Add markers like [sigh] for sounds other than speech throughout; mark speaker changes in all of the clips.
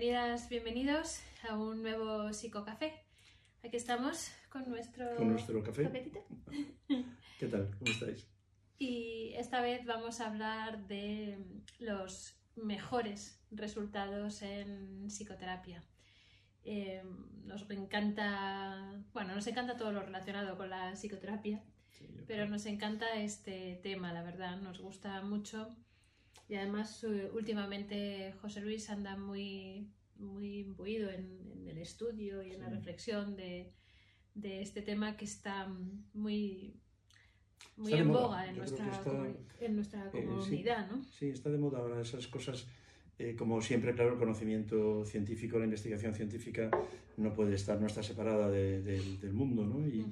Speaker 1: Bienvenidas, bienvenidos a un nuevo psicocafé. Aquí estamos con nuestro,
Speaker 2: Con nuestro café.
Speaker 1: cafetito.
Speaker 2: ¿Qué tal? ¿Cómo estáis?
Speaker 1: Y esta vez vamos a hablar de los mejores resultados en psicoterapia. Eh, nos encanta, bueno, nos encanta todo lo relacionado con la psicoterapia,
Speaker 2: Sí,
Speaker 1: pero
Speaker 2: creo.
Speaker 1: nos encanta este tema, la verdad, nos gusta mucho. Y además, eh, últimamente José Luis anda muy, imbuido en, en el estudio y en la
Speaker 2: Sí.
Speaker 1: reflexión de, de este tema que está muy, muy
Speaker 2: Está
Speaker 1: en boga en nuestra,
Speaker 2: está-
Speaker 1: en nuestra
Speaker 2: Eh, sí.
Speaker 1: comunidad, ¿no?
Speaker 2: Sí, está de moda ahora esas cosas. eh, como siempre, claro, el conocimiento científico, la investigación científica no puede estar, no está separada de- del- del mundo, ¿no? Y,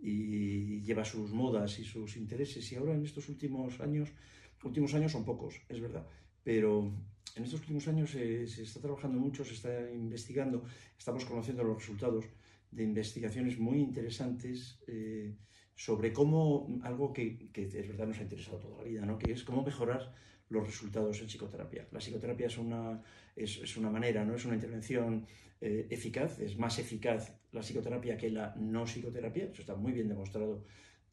Speaker 2: y lleva sus modas y sus intereses. Y ahora en estos últimos años, últimos años son pocos, es verdad, pero en estos últimos años eh, se está trabajando mucho, se está investigando, estamos conociendo los resultados de investigaciones muy interesantes eh, sobre cómo, algo que, que es verdad nos ha interesado toda la vida, ¿no? que es cómo mejorar los resultados en psicoterapia. La psicoterapia es una, es, es una manera, no es una intervención eh, eficaz, es más eficaz la psicoterapia que la no psicoterapia, eso está muy bien demostrado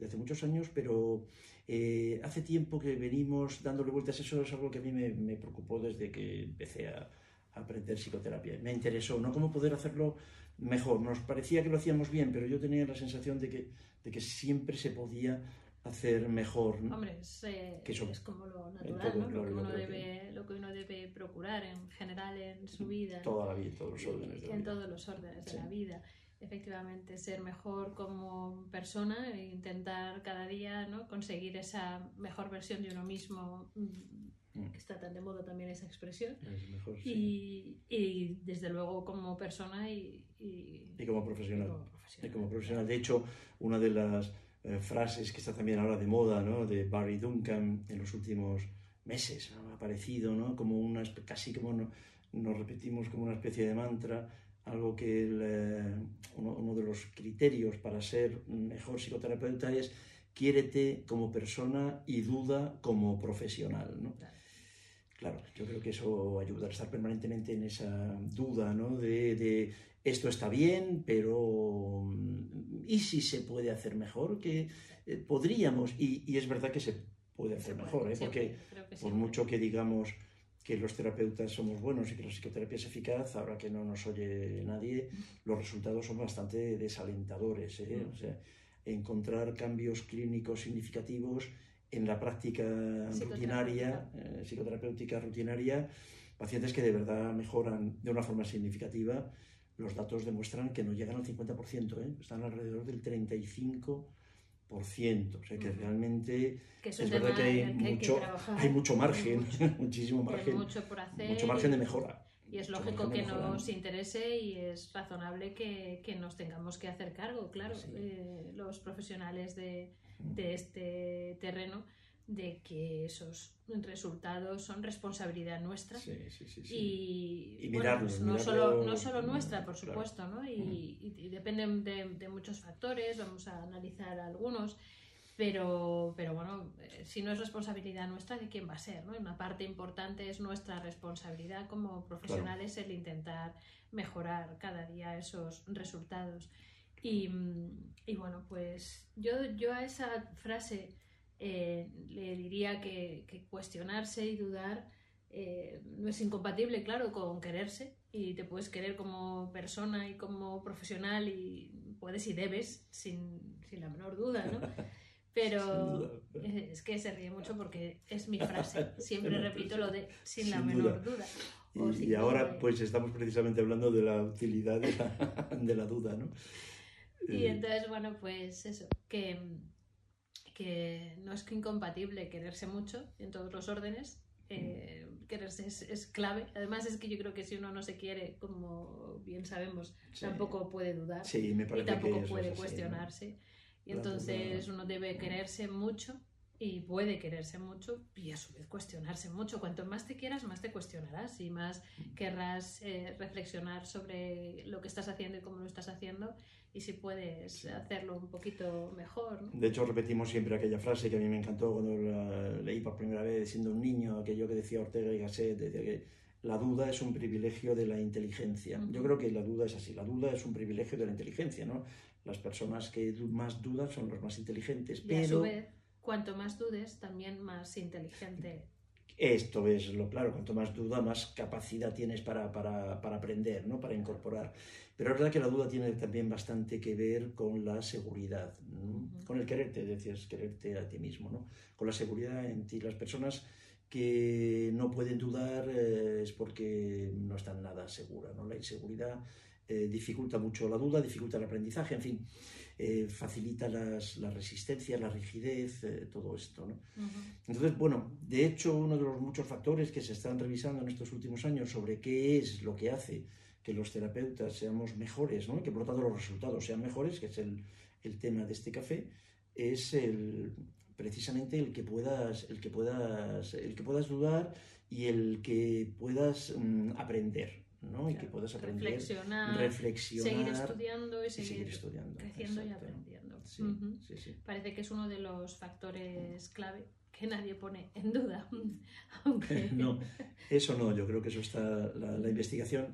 Speaker 2: hace muchos años, pero eh, hace tiempo que venimos dándole vueltas, eso es algo que a mí me, me preocupó desde que empecé a, a aprender psicoterapia. Me interesó, ¿no? Cómo poder hacerlo mejor. Nos parecía que lo hacíamos bien, pero yo tenía la sensación de que, de que siempre se podía hacer mejor. ¿no?
Speaker 1: Hombre, es, eh,
Speaker 2: Que eso-
Speaker 1: es como lo natural,
Speaker 2: todo,
Speaker 1: ¿no?
Speaker 2: claro,
Speaker 1: lo, que uno debe, lo que uno debe procurar en general en su vida.
Speaker 2: Toda la vida, todos los
Speaker 1: y
Speaker 2: órdenes de la
Speaker 1: en
Speaker 2: vida.
Speaker 1: todos los órdenes de la vida. Efectivamente, ser mejor como persona e intentar cada día ¿no? conseguir esa mejor versión de uno mismo, mm,
Speaker 2: Mm.
Speaker 1: que está tan de moda también esa expresión.
Speaker 2: Es mejor, sí.
Speaker 1: Y, y desde luego como persona y, y-
Speaker 2: Y como profesional.
Speaker 1: como profesional.
Speaker 2: como profesional. De hecho, una de las eh, frases que está también ahora de moda, ¿no? de Barry Duncan en los últimos meses, ¿no? ha aparecido ¿no? como una, casi como no- nos repetimos como una especie de mantra, algo que el, eh, uno, uno de los criterios para ser mejor psicoterapeuta es quiérete como persona y duda como profesional. ¿no?
Speaker 1: Claro.
Speaker 2: Yo creo que eso ayuda a estar permanentemente en esa duda, ¿no? De, de esto está bien, pero mm, ¿y si se puede hacer mejor? Que eh, podríamos, y, y es verdad que se puede hacer mejor, ¿eh? Porque por mucho que digamos que los terapeutas somos buenos y que la psicoterapia es eficaz, ahora que no nos oye nadie, los resultados son bastante desalentadores. ¿eh?
Speaker 1: Mm.
Speaker 2: O sea, encontrar cambios clínicos significativos en la práctica rutinaria, eh, psicoterapéutica rutinaria, pacientes que de verdad mejoran de una forma significativa, los datos demuestran que no llegan al 50%, ¿eh? están alrededor del 35%. O sea que realmente
Speaker 1: Que es
Speaker 2: verdad que hay
Speaker 1: que hay
Speaker 2: mucho,
Speaker 1: trabajar.
Speaker 2: hay mucho margen, [laughs]
Speaker 1: mucho.
Speaker 2: muchísimo margen,
Speaker 1: mucho por hacer.
Speaker 2: mucho margen de
Speaker 1: y-
Speaker 2: mejora.
Speaker 1: Y es lógico que nos interese y es razonable que, que nos tengamos que hacer cargo, claro,
Speaker 2: Sí.
Speaker 1: eh, los profesionales de, de este terreno, de que esos resultados son responsabilidad nuestra.
Speaker 2: Sí, sí, sí, sí.
Speaker 1: Y,
Speaker 2: Y
Speaker 1: bueno,
Speaker 2: mirarlo,
Speaker 1: pues no,
Speaker 2: mirarlo,
Speaker 1: solo, no solo
Speaker 2: mm,
Speaker 1: nuestra, por
Speaker 2: claro.
Speaker 1: supuesto, ¿no? Y, y- y dependen de, de muchos factores, vamos a analizar algunos, pero, pero bueno, eh, si no es responsabilidad nuestra, ¿de quién va a ser? ¿no? Una parte importante es nuestra responsabilidad como profesionales el intentar mejorar cada día esos resultados. Y, mm, y bueno, pues yo, yo a esa frase eh, le diría que, que cuestionarse y dudar eh, no es incompatible, claro, con quererse y te puedes querer como persona y como profesional y puedes y debes, sin, sin la menor duda, ¿no? [laughs] Pero eh, es que se ríe mucho porque es mi frase. [laughs] Siempre repito lo de sin, la menor duda.
Speaker 2: Y, ahora
Speaker 1: duda.
Speaker 2: pues estamos precisamente hablando de la utilidad de la, [laughs] de la duda, ¿no?
Speaker 1: Y entonces, bueno, pues eso, que, que no es que incompatible quererse mucho en todos los órdenes, eh, quererse es, es clave. Además es que yo creo que si uno no se quiere, como bien sabemos,
Speaker 2: sí.
Speaker 1: tampoco puede dudar
Speaker 2: Sí, me
Speaker 1: y tampoco puede cuestionarse. Y entonces uno debe quererse mucho y puede quererse mucho y a su vez cuestionarse mucho. Cuanto más te quieras, más te cuestionarás y más querrás eh, reflexionar sobre lo que estás haciendo y cómo lo estás haciendo y si puedes
Speaker 2: Sí.
Speaker 1: hacerlo un poquito mejor. ¿no?
Speaker 2: De hecho, repetimos siempre aquella frase que a mí me encantó cuando la leí por primera vez siendo un niño, aquello que decía Ortega y Gasset, decía que la duda es un privilegio de la inteligencia. Yo creo que la duda es así, la duda es un privilegio de la inteligencia, ¿no? Las personas que más dudan son los más inteligentes,
Speaker 1: Y
Speaker 2: pero...
Speaker 1: a su vez, cuanto más dudes, también más inteligente.
Speaker 2: Esto es lo claro, cuanto más duda, más capacidad tienes para, para, para, aprender, ¿no? para incorporar. Pero es verdad que la duda tiene también bastante que ver con la seguridad, ¿no? uh -huh. con el quererte, decías, quererte a ti mismo, ¿no? con la seguridad en ti. Las personas que no pueden dudar eh, es porque no están nada seguras. ¿no? La inseguridad eh, dificulta mucho la duda, dificulta el aprendizaje, en fin, eh, facilita las, la resistencia, la rigidez, eh, todo esto. ¿no? Uh -huh. Entonces, bueno, de hecho, uno de los muchos factores que se están revisando en estos últimos años sobre qué es lo que hace que los terapeutas seamos mejores, ¿no? que por lo tanto los resultados sean mejores, que es el, el tema de este café, es el, precisamente el que puedas, el que puedas, el que puedas dudar y el que puedas mm, aprender. ¿No?
Speaker 1: Claro,
Speaker 2: y que puedas aprender,
Speaker 1: reflexionar,
Speaker 2: reflexionar
Speaker 1: seguir estudiando y seguir,
Speaker 2: y seguir estudiando.
Speaker 1: creciendo
Speaker 2: Exacto.
Speaker 1: y aprendiendo.
Speaker 2: Sí,
Speaker 1: Uh -huh.
Speaker 2: sí, sí.
Speaker 1: Parece que es uno de los factores clave que nadie pone en duda. [laughs] Aunque... [laughs]
Speaker 2: No, eso no, yo creo que eso está, la, la, investigación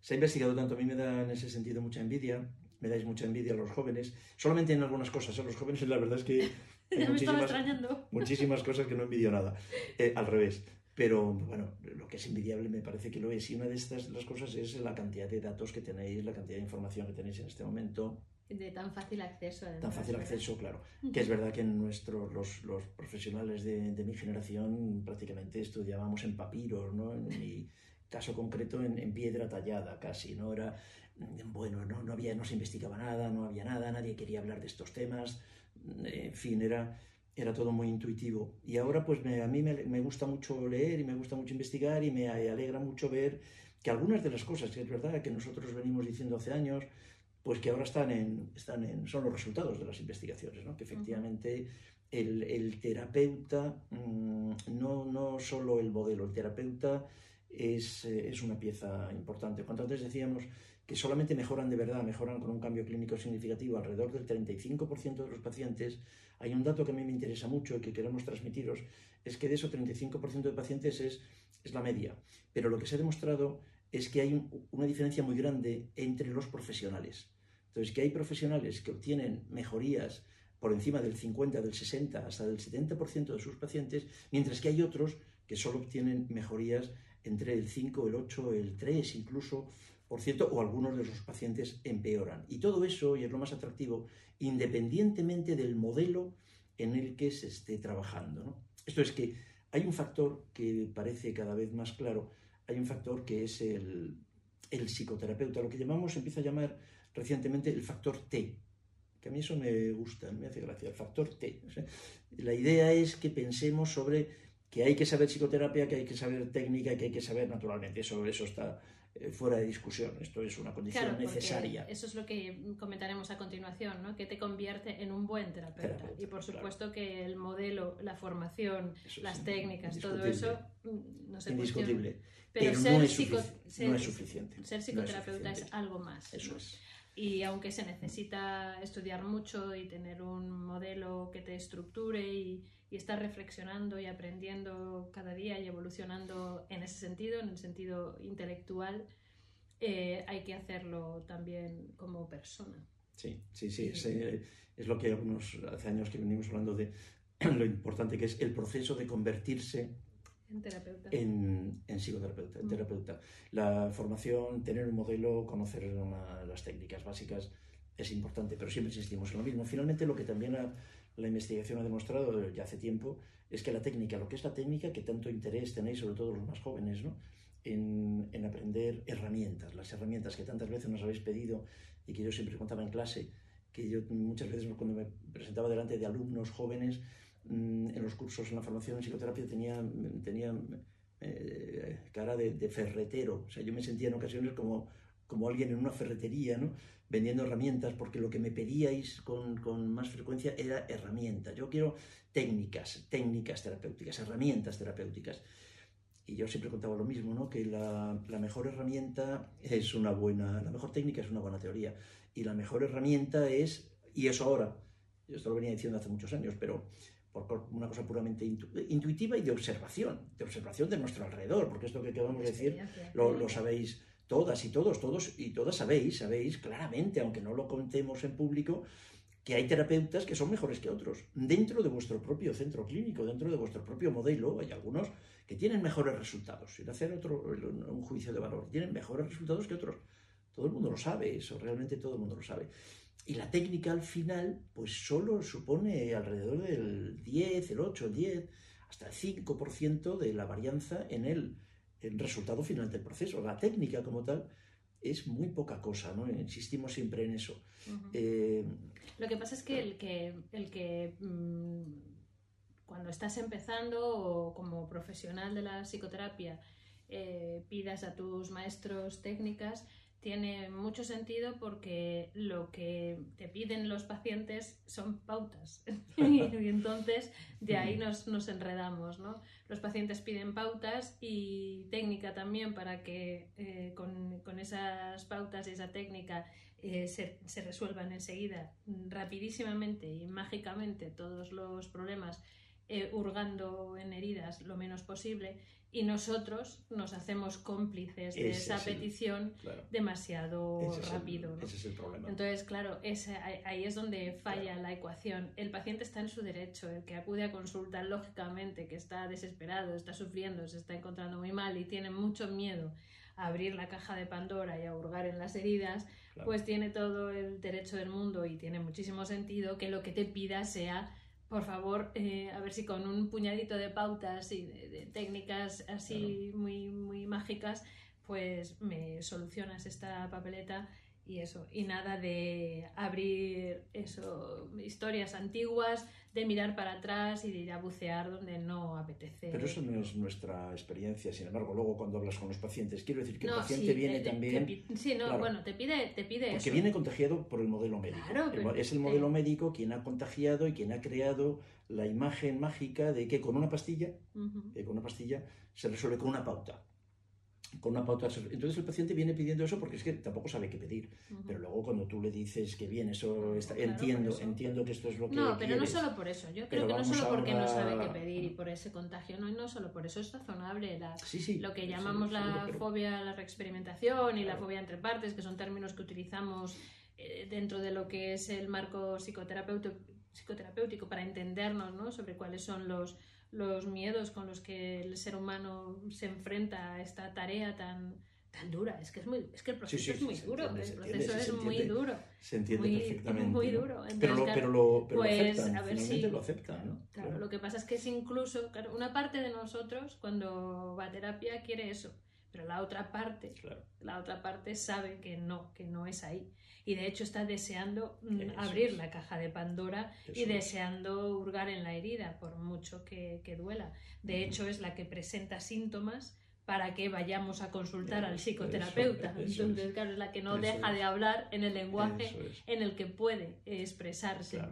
Speaker 2: se ha investigado tanto, a mí me da en ese sentido mucha envidia, me dais mucha envidia a los jóvenes, solamente en algunas cosas, a los jóvenes la verdad es que [laughs]
Speaker 1: hay ya muchísimas,
Speaker 2: muchísimas cosas que no envidio nada, eh, al revés. Pero bueno, lo que es envidiable me parece que lo es. Y una de estas las cosas es la cantidad de datos que tenéis, la cantidad de información que tenéis en este momento.
Speaker 1: De tan fácil acceso. Además,
Speaker 2: tan fácil acceso, claro. Que es verdad que en nuestro, los, los profesionales de, de, mi generación prácticamente estudiábamos en papiros, ¿no? En mi caso concreto en, en piedra tallada casi, ¿no? Era, bueno, no, no, había, no se investigaba nada, no había nada, nadie quería hablar de estos temas. En fin, era era todo muy intuitivo. Y ahora pues me, a mí me, me, gusta mucho leer y me gusta mucho investigar y me alegra mucho ver que algunas de las cosas que es verdad que nosotros venimos diciendo hace años, pues que ahora están en, están en son los resultados de las investigaciones, ¿no? que efectivamente el, el, terapeuta, mmm, no, no solo el modelo, el terapeuta es, eh, es una pieza importante. Cuando antes decíamos que solamente mejoran de verdad, mejoran con un cambio clínico significativo alrededor del 35% de los pacientes, hay un dato que a mí me interesa mucho y que queremos transmitiros, es que de esos 35% de pacientes es, es la media. Pero lo que se ha demostrado es que hay un, una diferencia muy grande entre los profesionales. Entonces, que hay profesionales que obtienen mejorías por encima del 50, del 60, hasta del 70% de sus pacientes, mientras que hay otros que solo obtienen mejorías entre el 5, el 8, el 3 incluso, por cierto, o algunos de sus pacientes empeoran. Y todo eso, y es lo más atractivo, independientemente del modelo en el que se esté trabajando. Esto es que hay un factor que parece cada vez más claro, hay un factor que es el, el psicoterapeuta, lo que llamamos, empieza a llamar recientemente el factor T, que a mí eso me gusta, me hace gracia, el factor T. La idea es que pensemos sobre que hay que saber psicoterapia, que hay que saber técnica, que hay que saber naturalmente, eso, eso está fuera de discusión, esto es una condición
Speaker 1: claro,
Speaker 2: necesaria.
Speaker 1: Eso es lo que comentaremos a continuación, ¿no? que te convierte en un buen terapeuta.
Speaker 2: terapeuta
Speaker 1: y por supuesto
Speaker 2: claro.
Speaker 1: que el modelo, la formación,
Speaker 2: eso
Speaker 1: las técnicas, todo eso mm, no se
Speaker 2: Indiscutible.
Speaker 1: Pero,
Speaker 2: Pero
Speaker 1: ser
Speaker 2: no, es
Speaker 1: psico,
Speaker 2: ser, no, es suficiente.
Speaker 1: Ser psicoterapeuta
Speaker 2: no es,
Speaker 1: es, algo más.
Speaker 2: Eso
Speaker 1: ¿no?
Speaker 2: es.
Speaker 1: Y aunque se necesita estudiar mucho y tener un modelo que te estructure y, y estar reflexionando y aprendiendo cada día y evolucionando en ese sentido, en el sentido intelectual, eh, hay que hacerlo también como persona.
Speaker 2: Sí, sí, sí, es, eh, es, lo que algunos, hace años que venimos hablando de [clears throat] lo importante que es el proceso de convertirse
Speaker 1: en terapeuta.
Speaker 2: En, en psicoterapeuta, en
Speaker 1: Mm.
Speaker 2: terapeuta. La formación, tener un modelo, conocer una, las técnicas básicas es importante, pero siempre insistimos en lo mismo. Finalmente, lo que también ha, la investigación ha demostrado ya hace tiempo es que la técnica, lo que es la técnica, que tanto interés tenéis, sobre todo los más jóvenes, ¿no? en, en, aprender herramientas, las herramientas que tantas veces nos habéis pedido y que yo siempre contaba en clase, que yo muchas veces cuando me presentaba delante de alumnos jóvenes mmm, en los cursos en la formación en psicoterapia tenía, tenía eh, cara de, de, ferretero, o sea, yo me sentía en ocasiones como, como alguien en una ferretería, ¿no? vendiendo herramientas, porque lo que me pedíais con, con, más frecuencia era herramientas. Yo quiero técnicas, técnicas terapéuticas, herramientas terapéuticas. Y yo siempre contaba lo mismo, ¿no? que la, la, mejor herramienta es una buena, la mejor técnica es una buena teoría. Y la mejor herramienta es, y eso ahora, yo esto lo venía diciendo hace muchos años, pero por una cosa puramente intuitiva y de observación, de observación de nuestro alrededor, porque esto que acabamos de decir lo, lo sabéis todas y todos, todos y todas sabéis, sabéis claramente, aunque no lo contemos en público, que hay terapeutas que son mejores que otros. Dentro de vuestro propio centro clínico, dentro de vuestro propio modelo, hay algunos que tienen mejores resultados, sin hacer otro, un juicio de valor, tienen mejores resultados que otros. Todo el mundo lo sabe, eso realmente todo el mundo lo sabe. Y la técnica al final, pues solo supone alrededor del 10, el 8, el 10, hasta el 5% de la varianza en el, el resultado final del proceso. La técnica como tal es muy poca cosa, ¿no? Insistimos siempre en eso.
Speaker 1: Eh, Lo que pasa es que el que, el que mm, cuando estás empezando o como profesional de la psicoterapia eh, pidas a tus maestros técnicas, tiene mucho sentido porque lo que te piden los pacientes son pautas. [laughs] y entonces de ahí nos, nos, enredamos. ¿no? Los pacientes piden pautas y técnica también para que eh, con, con, esas pautas y esa técnica eh, se, se, resuelvan enseguida, rapidísimamente y mágicamente todos los problemas, eh, hurgando en heridas lo menos posible y nosotros nos hacemos cómplices de esa petición demasiado rápido.
Speaker 2: Ese es el problema.
Speaker 1: Entonces, claro, ahí es donde falla la ecuación. El paciente está en su derecho, el que acude a consulta, lógicamente, que está desesperado, está sufriendo, se está encontrando muy mal y tiene mucho miedo a abrir la caja de Pandora y a hurgar en las heridas, pues tiene todo el derecho del mundo y tiene muchísimo sentido que lo que te pida sea por favor, eh, a ver si con un puñadito de pautas y de, técnicas así muy, muy mágicas, pues me solucionas esta papeleta y eso. Y nada de abrir eso, historias antiguas, de mirar para atrás y de ir a bucear donde no apetece.
Speaker 2: Pero eso no es nuestra experiencia, sin embargo, luego cuando hablas con los pacientes, quiero decir que el paciente viene también...
Speaker 1: sí, no, bueno, te pide, te pide
Speaker 2: Porque viene contagiado por el modelo médico. es el modelo médico quien ha contagiado y quien ha creado la imagen mágica de que con una pastilla, que con una pastilla se resuelve con una pauta con una pauta. Entonces el paciente viene pidiendo eso porque es que tampoco sabe qué pedir. Pero luego cuando tú le dices que bien, eso está, entiendo, entiendo que esto es lo que.
Speaker 1: No, pero no solo por eso. Yo creo que no solo porque no sabe qué pedir y por ese contagio, no, no solo por eso es razonable. La, lo que llamamos la fobia a la reexperimentación y la fobia entre partes, que son términos que utilizamos eh, dentro de lo que es el marco psicoterapéutico, psicoterapéutico para entendernos ¿no? sobre cuáles son los los miedos con los que el ser humano se enfrenta a esta tarea tan, tan dura. Es que, es muy, es que el proceso es muy duro. el proceso es muy duro.
Speaker 2: Se entiende
Speaker 1: muy,
Speaker 2: perfectamente.
Speaker 1: Muy duro.
Speaker 2: pero lo, pero lo, pero pues, lo aceptan, a ver si, lo aceptan. ¿no?
Speaker 1: Claro, lo que pasa es que es incluso, claro, una parte de nosotros cuando va a terapia quiere eso, pero la otra parte, la otra parte sabe que no, que no es ahí. Y de hecho está deseando mm, abrir la caja de Pandora y deseando hurgar en la herida, por mucho que, duela. De hecho, es la que presenta síntomas para que vayamos a consultar al psicoterapeuta. Entonces, claro, es la que no deja de hablar en el lenguaje en el que puede expresarse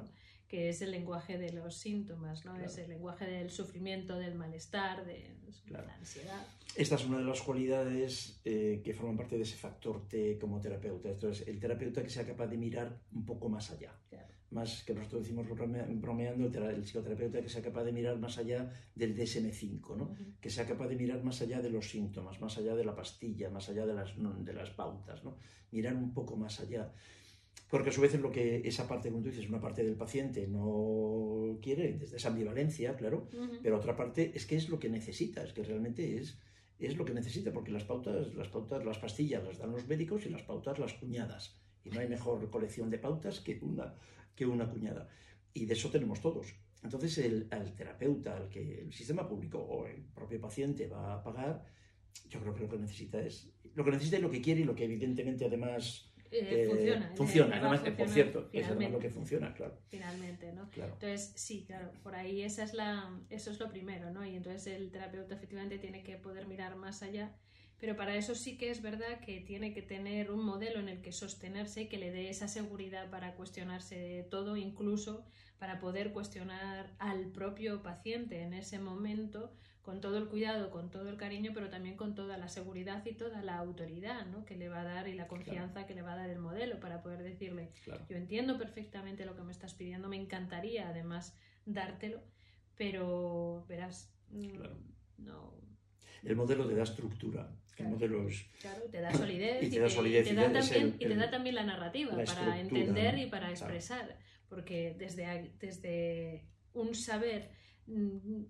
Speaker 1: que es el lenguaje de los síntomas, ¿no? Es el lenguaje del sufrimiento, del malestar, de, la ansiedad.
Speaker 2: Esta es una de las cualidades eh, que forman parte de ese factor T como terapeuta. Entonces, el terapeuta que sea capaz de mirar un poco más allá. Más que nosotros decimos bromeando, el psicoterapeuta que sea capaz de mirar más allá del DSM-5, ¿no? Que sea capaz de mirar más allá de los síntomas, más allá de la pastilla, más allá de las, de las pautas, ¿no? Mirar un poco más allá. Porque a su vez es lo que esa parte, como tú dices, una parte del paciente no quiere, desde esa ambivalencia, claro, pero otra parte es que es lo que necesita, es que realmente es, es lo que necesita, porque las pautas, las pautas, las pastillas las dan los médicos y las pautas las cuñadas. Y no hay mejor colección de pautas que una, que una cuñada. Y de eso tenemos todos. Entonces, el, al terapeuta, al que el sistema público o el propio paciente va a pagar, yo creo que lo que necesita es lo que necesita y lo que quiere y lo que evidentemente además
Speaker 1: eh, funciona.
Speaker 2: Funciona, por cierto, es lo que funciona, claro.
Speaker 1: Finalmente, ¿no? Entonces, sí, claro, por ahí esa es la, eso es lo primero, ¿no? Y entonces el terapeuta efectivamente tiene que poder mirar más allá, pero para eso sí que es verdad que tiene que tener un modelo en el que sostenerse y que le dé esa seguridad para cuestionarse todo, incluso para poder cuestionar al propio paciente en ese momento con todo el cuidado, con todo el cariño, pero también con toda la seguridad y toda la autoridad ¿no? que le va a dar y la confianza que le va a dar el modelo para poder decirle, yo entiendo perfectamente lo que me estás pidiendo, me encantaría además dártelo, pero verás, mm, no,
Speaker 2: el modelo te da estructura. El modelo es...
Speaker 1: Claro, te da solidez
Speaker 2: y te da, solidez, [coughs]
Speaker 1: y te da, también, y te da también la narrativa para entender y para expresar. Porque desde, desde un saber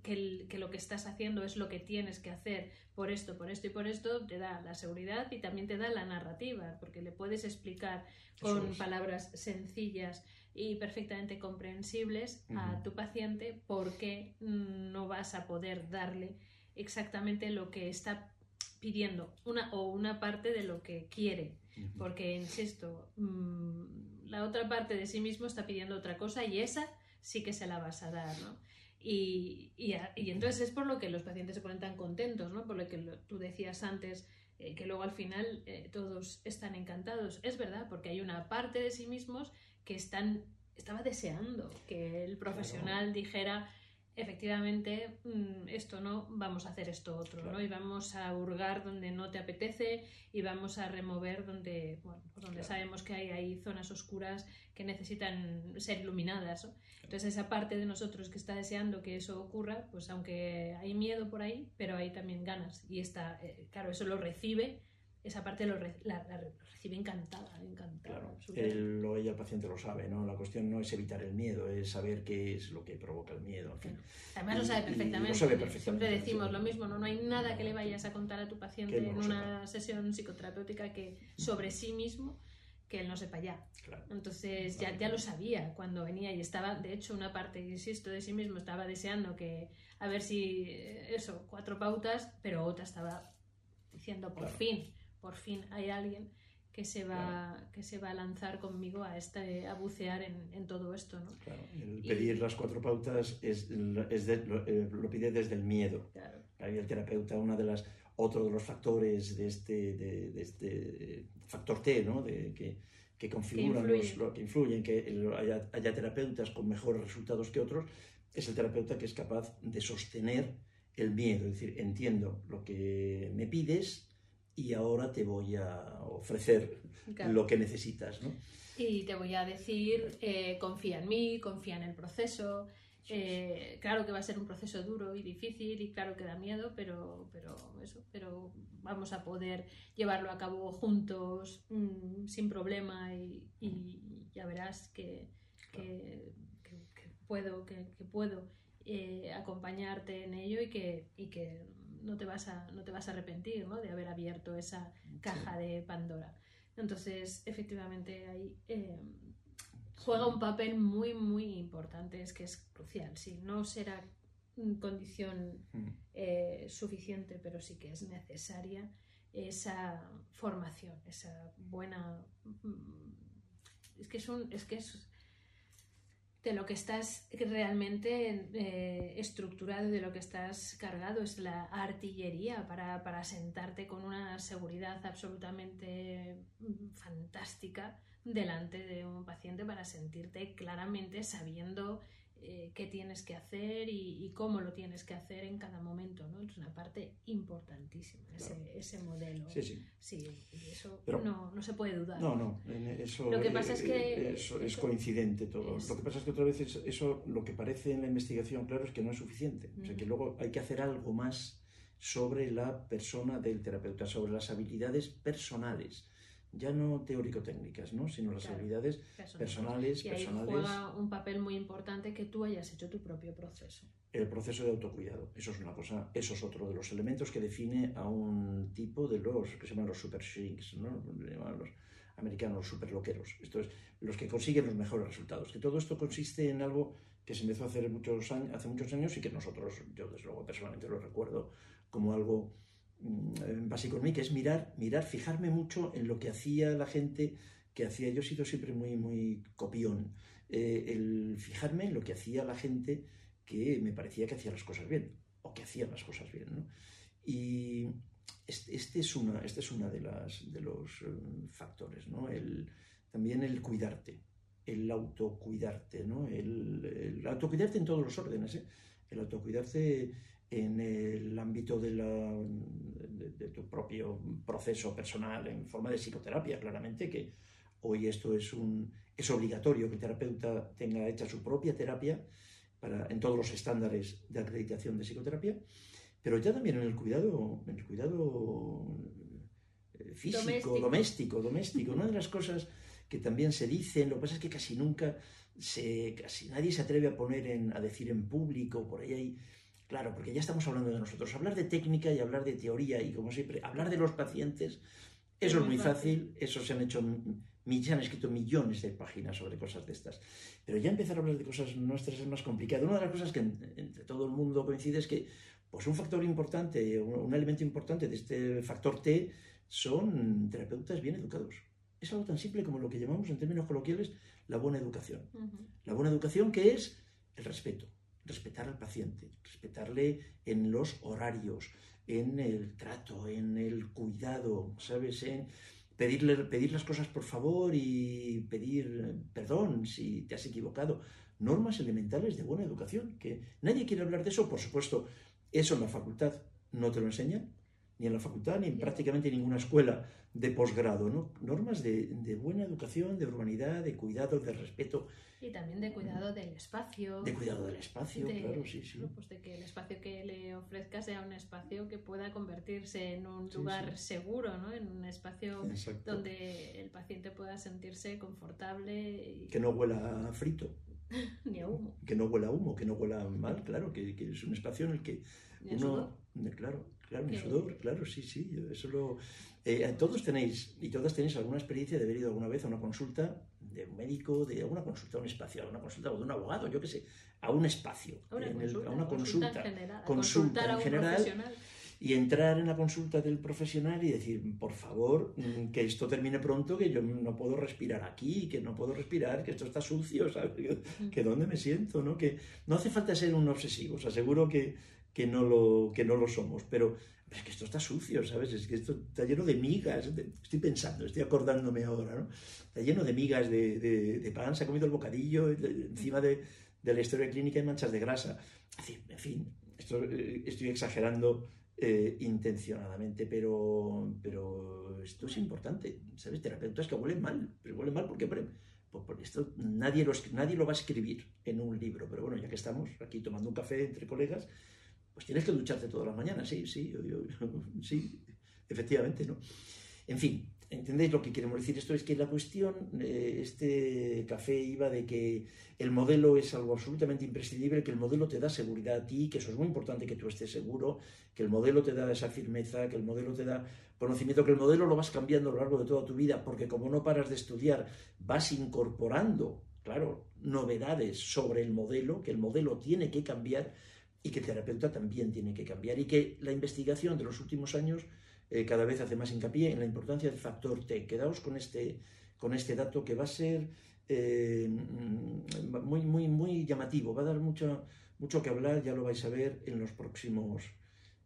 Speaker 1: que, que, lo que estás haciendo es lo que tienes que hacer por esto, por esto y por esto, te da la seguridad y también te da la narrativa, porque le puedes explicar con palabras sencillas y perfectamente comprensibles a tu paciente por qué no vas a poder darle exactamente lo que está pidiendo una o una parte de lo que quiere porque insisto mm, la otra parte de sí mismo está pidiendo otra cosa y esa sí que se la vas a dar ¿no? Y, y, entonces es por lo que los pacientes se ponen tan contentos ¿no? por lo que tú decías antes eh, que luego al final eh, todos están encantados es verdad porque hay una parte de sí mismos que están estaba deseando que el profesional dijera efectivamente, mm, esto no, vamos a hacer esto otro, ¿no? Y vamos a hurgar donde no te apetece y vamos a remover donde, bueno, pues donde sabemos que hay, hay zonas oscuras que necesitan ser iluminadas, Entonces esa parte de nosotros que está deseando que eso ocurra, pues aunque hay miedo por ahí, pero hay también ganas y está, eh, claro, eso lo recibe esa parte lo la, recibe encantada, encantada.
Speaker 2: Claro, él o ella, el paciente lo sabe, ¿no? La cuestión no es evitar el miedo, es saber qué es lo que provoca el miedo.
Speaker 1: Además lo sabe perfectamente.
Speaker 2: Lo sabe perfectamente.
Speaker 1: Siempre decimos lo mismo, ¿no? No hay nada que le vayas a contar a tu paciente en una sesión psicoterapéutica que sobre sí mismo que él no sepa ya. Entonces ya, ya lo sabía cuando venía y estaba, de hecho, una parte, insisto, de sí mismo estaba deseando que, a ver si, eh, eso, cuatro pautas, pero otra estaba diciendo, por fin, por fin hay alguien que se va, que se va a lanzar conmigo a, este, a bucear en, todo esto. ¿no?
Speaker 2: Claro, el pedir las cuatro pautas es, es eh, lo, pide desde el miedo. Claro. el terapeuta, una de las, otro de los factores de este, de, este factor T, ¿no? de, que, que configuran, que los, lo, que influyen, que haya, haya terapeutas con mejores resultados que otros, es el terapeuta que es capaz de sostener el miedo, es decir, entiendo lo que me pides, y ahora te voy a ofrecer lo que necesitas. ¿no?
Speaker 1: Y te voy a decir, eh, confía en mí, confía en el proceso. Eh, claro que va a ser un proceso duro y difícil y claro que da miedo, pero, pero, eso, pero vamos a poder llevarlo a cabo juntos mm, sin problema y, ya verás que, que, puedo, que, puedo eh, acompañarte en ello y que, y que no te vas a, no te vas a arrepentir ¿no? de haber abierto esa caja de Pandora. Entonces, efectivamente, ahí eh, juega un papel muy, muy importante, es que es crucial. Sí, no será condición mm. eh, suficiente, pero sí que es necesaria esa formación, esa buena... Mm, es que es, un, es, que es de lo que estás realmente eh, estructurado, de lo que estás cargado, es la artillería para, para sentarte con una seguridad absolutamente mm, fantástica delante de un paciente para sentirte claramente sabiendo eh, qué tienes que hacer y, cómo lo tienes que hacer en cada momento, ¿no? Es una parte importantísima, ese, modelo.
Speaker 2: Sí, sí.
Speaker 1: Sí, eso no, no, se puede dudar.
Speaker 2: No, no, eso, lo que pasa es, que, eso, es coincidente todo. Lo que pasa es que otra vez eso, lo que parece en la investigación, claro, es que no es suficiente. O sea, que luego hay que hacer algo más sobre la persona del terapeuta, sobre las habilidades personales ya no teórico-técnicas, ¿no? sino las habilidades personales.
Speaker 1: Y
Speaker 2: ahí
Speaker 1: juega un papel muy importante que tú hayas hecho tu propio proceso.
Speaker 2: El proceso de autocuidado, eso es una cosa, eso es otro de los elementos que define a un tipo de los que se llaman los super shrinks, ¿no? los americanos, los super loqueros. Esto es, los que consiguen los mejores resultados. Que todo esto consiste en algo que se empezó a hacer muchos años, hace muchos años y que nosotros, yo desde luego personalmente lo recuerdo como algo básico en mí, que es mirar, mirar, fijarme mucho en lo que hacía la gente que hacía. Yo he sido siempre muy, muy copión. Eh, el fijarme en lo que hacía la gente que me parecía que hacía las cosas bien, o que hacían las cosas bien. ¿no? Y este, este, es una, este es de, las, de los eh, factores, ¿no? El, también el cuidarte, el autocuidarte, ¿no? El, el autocuidarte en todos los órdenes, ¿eh? El autocuidarte en el ámbito de, tu propio proceso personal en forma de psicoterapia, claramente, que hoy esto es, un, es obligatorio que el terapeuta tenga hecha su propia terapia para, en todos los estándares de acreditación de psicoterapia, pero ya también en el cuidado, en el cuidado eh, físico, doméstico. doméstico, Una de las [laughs] cosas que también se dicen, lo que pasa es que casi nunca, se, casi nadie se atreve a poner en, a decir en público, por ahí hay, claro, porque ya estamos hablando de nosotros, hablar de técnica y hablar de teoría y como siempre, hablar de los pacientes, eso es muy fácil, eso se han hecho se han escrito millones de páginas sobre cosas de estas. Pero ya empezar a hablar de cosas nuestras es más complicado. Una de las cosas que entre todo el mundo coincide es que pues un factor importante, un, elemento importante de este factor T son terapeutas bien educados. Es algo tan simple como lo que llamamos en términos coloquiales la buena educación. La buena educación que es el respeto, respetar al paciente, respetarle en los horarios, en el trato, en el cuidado, ¿sabes? En, pedirle, pedir las cosas por favor y pedir perdón si te has equivocado. Normas elementales de buena educación, que nadie quiere hablar de eso, por supuesto, eso en la facultad no te lo enseñan, ni en la facultad, ni en prácticamente ninguna escuela de posgrado, ¿no? Normas de, de, buena educación, de urbanidad, de cuidado, de respeto.
Speaker 1: Y también de cuidado del espacio.
Speaker 2: De cuidado del espacio, claro, sí, sí.
Speaker 1: Pues de que el espacio que le ofrezca sea un espacio que pueda convertirse en un lugar seguro, ¿no? En un espacio donde el paciente pueda sentirse confortable.
Speaker 2: Y... Que no huela a frito. [laughs]
Speaker 1: Ni a humo.
Speaker 2: Que no huela a humo, que no huela mal, claro, que, que es un espacio en el que uno... Claro, claro, mi sudor, claro, sí, sí, eso lo... Eh, todos tenéis, y todas tenéis alguna experiencia de haber ido alguna vez a una consulta de un médico, de alguna consulta a un espacio, a una consulta o de un abogado, yo qué sé, a un espacio,
Speaker 1: a una, consulta,
Speaker 2: a una
Speaker 1: consulta,
Speaker 2: consulta, en general, y entrar en la consulta del profesional y decir, por favor, mm, que esto termine pronto, que yo no puedo respirar aquí, que no puedo respirar, que esto está sucio, ¿sabes? [laughs] Que, dónde me siento, ¿no? Que no hace falta ser un obsesivo, os aseguro que, que, no, lo, que no lo somos, pero es que esto está sucio, ¿sabes? Es que esto está lleno de migas, estoy pensando, estoy acordándome ahora. Está lleno de migas de, de, pan, se ha comido el bocadillo, encima de, de la historia clínica hay manchas de grasa. En fin, eh, estoy exagerando eh, intencionadamente, pero, pero esto es importante, ¿sabes? Terapeutas que huelen mal, pero huelen mal porque, por, por esto nadie, los, nadie lo va a escribir en un libro, pero bueno, ya que estamos aquí tomando un café entre colegas, pues tienes que ducharte todas las mañanas, sí, sí, [laughs] sí, efectivamente, ¿no? En fin, ¿Entendéis lo que queremos decir? Esto es que la cuestión, eh, este café iba de que el modelo es algo absolutamente imprescindible, que el modelo te da seguridad a ti, que eso es muy importante que tú estés seguro, que el modelo te da esa firmeza, que el modelo te da conocimiento, que el modelo lo vas cambiando a lo largo de toda tu vida, porque como no paras de estudiar, vas incorporando, claro, novedades sobre el modelo, que el modelo tiene que cambiar y que el terapeuta también tiene que cambiar, y que la investigación de los últimos años eh, cada vez hace más hincapié en la importancia del factor T. Quedaos con este, con este dato que va a ser eh, muy, muy, muy llamativo, va a dar mucho, mucho que hablar, ya lo vais a ver en los próximos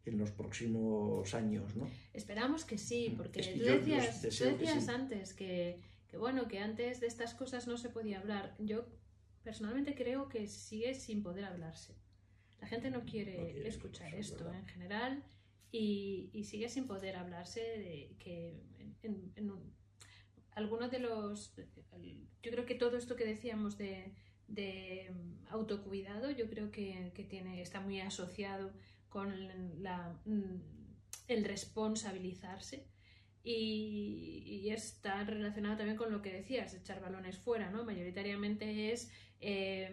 Speaker 2: en los próximos años, ¿no?
Speaker 1: Esperamos que sí, mm, porque tú decías, antes que, que, bueno, que antes de estas cosas no se podía hablar. Yo personalmente creo que sigue sin poder hablarse. La gente no quiere, escuchar esto en general y, sigue sin poder hablarse de que en, algunos de los... Yo creo que todo esto que decíamos de, autocuidado, yo creo que, tiene, está muy asociado con la, el responsabilizarse y, está relacionado también con lo que decías, echar balones fuera, ¿no? Mayoritariamente es... Eh,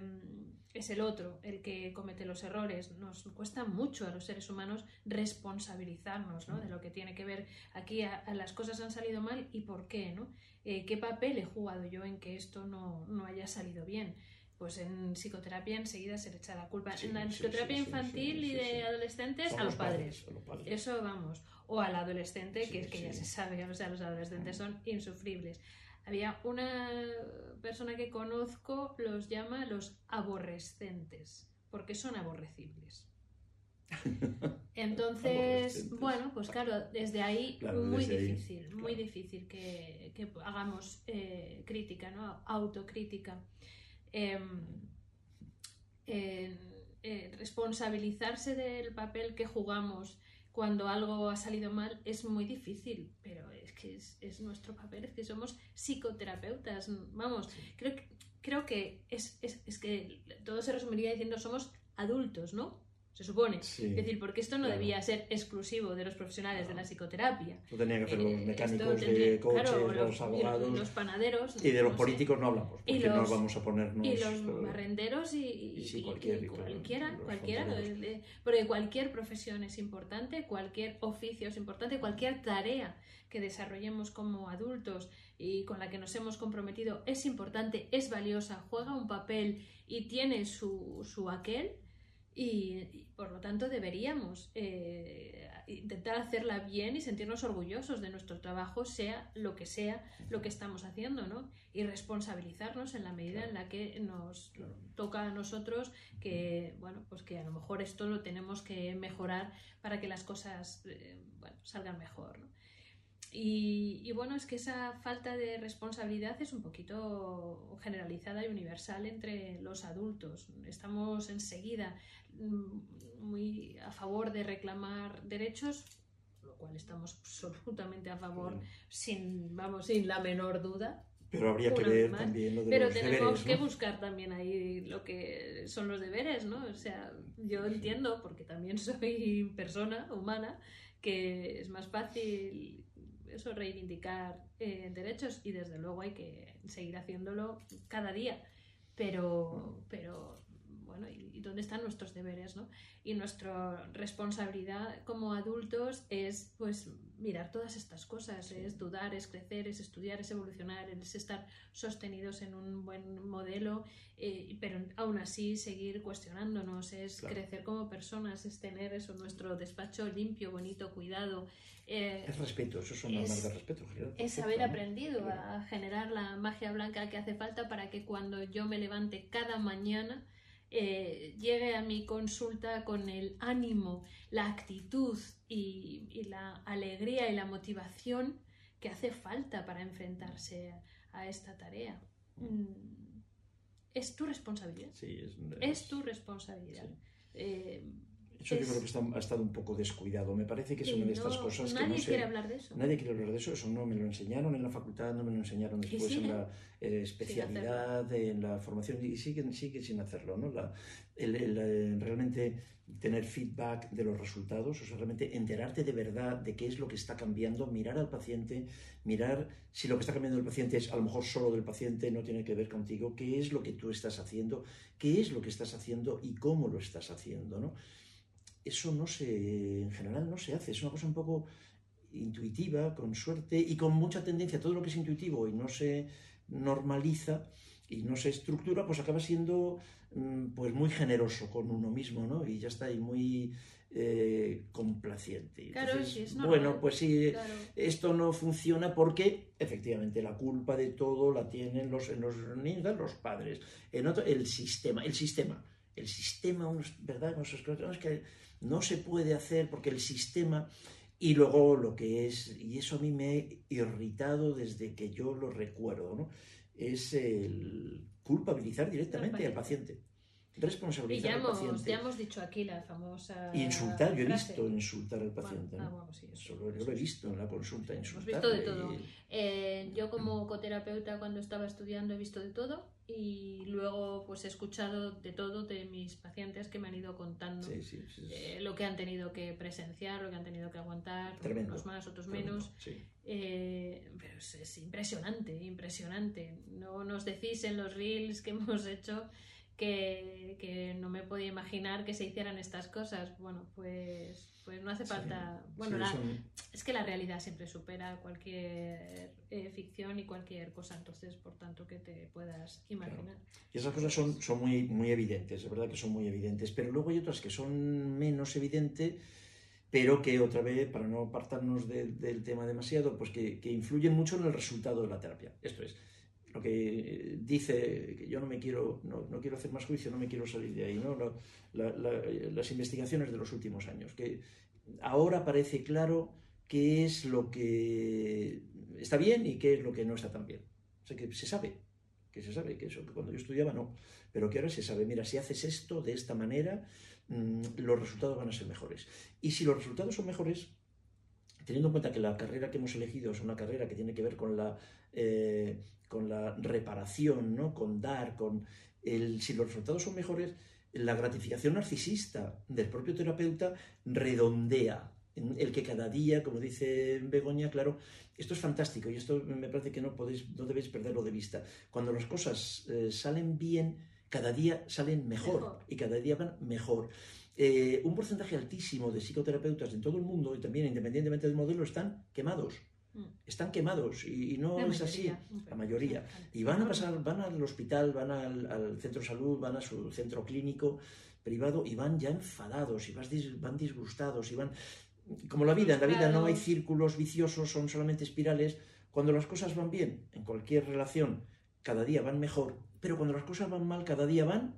Speaker 1: es el otro el que comete los errores. Nos cuesta mucho a los seres humanos responsabilizarnos ¿no? de lo que tiene que ver aquí a, las cosas han salido mal y por qué, ¿no? Eh, ¿Qué papel he jugado yo en que esto no, no, haya salido bien? Pues en psicoterapia enseguida se le echa la culpa. en la psicoterapia infantil y de adolescentes a los, padres. Eso vamos. O al adolescente, que es que ya se sabe, o sea, los adolescentes son insufribles. Había una persona que conozco, los llama los aborrecentes, porque son aborrecibles. [laughs] Entonces, bueno, pues claro, desde ahí muy difícil, muy difícil que, hagamos eh, crítica, ¿no? autocrítica. Em, responsabilizarse del papel que jugamos cuando algo ha salido mal es muy difícil, pero que es, nuestro papel, es que somos psicoterapeutas. Vamos, creo que, creo que es, es que todo se resumiría diciendo somos adultos, ¿no? Se supone. Es decir, porque esto no debía ser exclusivo de los profesionales de la psicoterapia.
Speaker 2: Esto tenía que hacer los eh, mecánicos de coches, los, abogados.
Speaker 1: Los panaderos.
Speaker 2: Y de los políticos no hablamos, porque no vamos a ponernos.
Speaker 1: Y los barrenderos y, y, cualquiera, cualquiera porque cualquier profesión es importante, cualquier oficio es importante, cualquier tarea que desarrollemos como adultos y con la que nos hemos comprometido es importante, es valiosa, juega un papel y tiene su, su aquel y, por lo tanto deberíamos eh, intentar hacerla bien y sentirnos orgullosos de nuestro trabajo, sea lo que sea lo que estamos haciendo, ¿no? Y responsabilizarnos en la medida en la que nos toca a nosotros que, bueno, pues que a lo mejor esto lo tenemos que mejorar para que las cosas, eh, salgan mejor, ¿no? Y, bueno, es que esa falta de responsabilidad es un poquito generalizada y universal entre los adultos. Estamos enseguida mm, muy a favor de reclamar derechos, lo cual estamos absolutamente a favor, sin, vamos, sin la menor duda.
Speaker 2: Pero habría que ver también lo de
Speaker 1: Pero tenemos que buscar también ahí lo que son los deberes, ¿no? O sea, yo entiendo, porque también [laughs] soy persona humana, que es más fácil eso, reivindicar eh, derechos y desde luego hay que seguir haciéndolo cada día. Pero, pero bueno, ¿y, dónde están nuestros deberes? ¿no? Y nuestra responsabilidad como adultos es pues mirar todas estas cosas, es dudar, es crecer, es estudiar, es evolucionar, es estar sostenidos en un buen modelo, eh, pero aún así seguir cuestionándonos, es crecer como personas, es tener eso, nuestro despacho limpio, bonito, cuidado.
Speaker 2: Eh, es respeto, eso son normas de respeto.
Speaker 1: es haber aprendido a generar la magia blanca que hace falta para que cuando yo me levante cada mañana, eh, llegue a mi consulta con el ánimo, la actitud y, la alegría y la motivación que hace falta para enfrentarse a, esta tarea. Mm, es tu responsabilidad. es, tu responsabilidad. Eh,
Speaker 2: eso yo creo que ha estado un poco descuidado. Me parece que es una de estas cosas que
Speaker 1: nadie quiere hablar de eso.
Speaker 2: Nadie quiere hablar de eso. Eso no me lo enseñaron en la facultad, no me lo enseñaron después en la eh, especialidad, en la formación y siguen, siguen sin hacerlo. ¿no? La, el, realmente tener feedback de los resultados, o sea, realmente enterarte de verdad de qué es lo que está cambiando, mirar al paciente, mirar si lo que está cambiando el paciente es a lo mejor solo del paciente, no tiene que ver contigo, qué es lo que tú estás haciendo, qué es lo que estás haciendo y cómo lo estás haciendo, ¿no? Eso no se, en general no se hace, es una cosa un poco intuitiva, con suerte y con mucha tendencia, todo lo que es intuitivo y no se normaliza y no se estructura, pues acaba siendo mm, pues muy generoso con uno mismo, ¿no? Y ya está, y muy eh, complaciente.
Speaker 1: Claro, sí, es
Speaker 2: bueno, pues sí, esto no funciona porque efectivamente la culpa de todo la tienen los, los niños, los padres, en otro, el sistema, el sistema, el sistema, ¿verdad? es que no se puede hacer porque el sistema... Y luego lo que es, y eso a mí me ha irritado desde que yo lo recuerdo, ¿no? es el culpabilizar directamente al paciente. Responsabilizar al paciente.
Speaker 1: Ya hemos dicho aquí la famosa.
Speaker 2: insultar, yo he visto insultar al paciente. Ah, eso, lo, yo lo he visto en la consulta, insultar.
Speaker 1: Hemos visto de todo. Eh, yo, como coterapeuta, cuando estaba estudiando, he visto de todo y luego pues he escuchado de todo de mis pacientes que me han ido contando eh, lo que han tenido que presenciar, lo que han tenido que aguantar, unos más, otros menos. Eh, pero es, impresionante, impresionante. No nos decís en los reels que [laughs] hemos hecho que, que, no me podía imaginar que se hicieran estas cosas. Bueno, pues, pues no hace falta. bueno, es que la realidad siempre supera cualquier eh, ficción y cualquier cosa, entonces, por tanto, que te puedas imaginar.
Speaker 2: Y esas cosas son, son muy, muy evidentes, es verdad que son muy evidentes, pero luego hay otras que son menos evidentes pero que otra vez, para no apartarnos del tema demasiado, pues que, que influyen mucho en el resultado de la terapia. Esto es, lo que dice que yo no me quiero, no, no, quiero hacer más juicio, no me quiero salir de ahí, ¿no? las investigaciones de los últimos años, que ahora parece claro qué es lo que está bien y qué es lo que no está tan bien. O sea, que se sabe, que se sabe, que eso, que cuando yo estudiaba no, pero que ahora se sabe, mira, si haces esto de esta manera, mm, los resultados van a ser mejores. Y si los resultados son mejores, teniendo en cuenta que la carrera que hemos elegido es una carrera que tiene que ver con la, eh, con la reparación, ¿no? con dar, con el, si los resultados son mejores, la gratificación narcisista del propio terapeuta redondea. El que cada día, como dice Begoña, claro, esto es fantástico y esto me parece que no, podéis, no debéis perderlo de vista. Cuando las cosas eh, salen bien, cada día salen mejor, y cada día van mejor. Eh, un porcentaje altísimo de psicoterapeutas en todo el mundo y también independientemente del modelo están quemados. Mm. Están quemados y, no es así, la mayoría. Y van a pasar, van al hospital, van al, centro de salud, van a su centro clínico privado y van ya enfadados y van disgustados y van... Como la vida, en la vida no hay círculos viciosos, son solamente espirales. Cuando las cosas van bien, en cualquier relación, cada día van mejor, pero cuando las cosas van mal, cada día van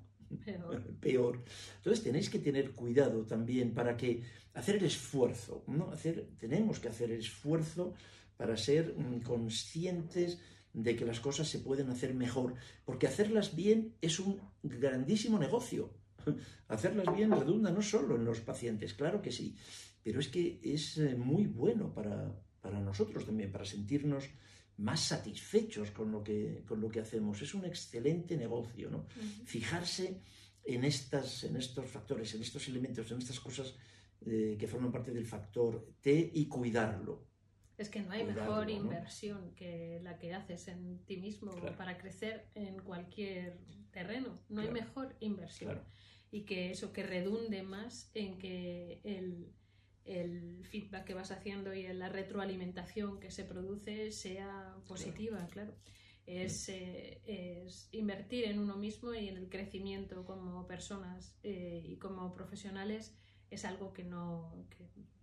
Speaker 2: peor. [laughs] Entonces tenéis que tener cuidado también para que hacer el esfuerzo, ¿no? Hacer, tenemos que hacer el esfuerzo para ser mm, conscientes de que las cosas se pueden hacer mejor, porque hacerlas bien es un grandísimo negocio. [laughs] Hacerlas bien redunda no solo en los pacientes, claro que sí, pero es que es eh, muy bueno para, para nosotros también, para sentirnos más satisfechos con lo que, con lo que hacemos. Es un excelente negocio, ¿no? Fijarse en, estas, en estos factores, en estos elementos, en estas cosas eh, que forman parte del factor T y cuidarlo.
Speaker 1: Es que no hay mejor inversión que la que haces en ti mismo para crecer en cualquier terreno. No hay mejor inversión. Y que eso, que redunde más en que el, el feedback que vas haciendo y la retroalimentación que se produce sea positiva, claro. Es, eh, es, invertir en uno mismo y en el crecimiento como personas eh, y como profesionales es algo que no...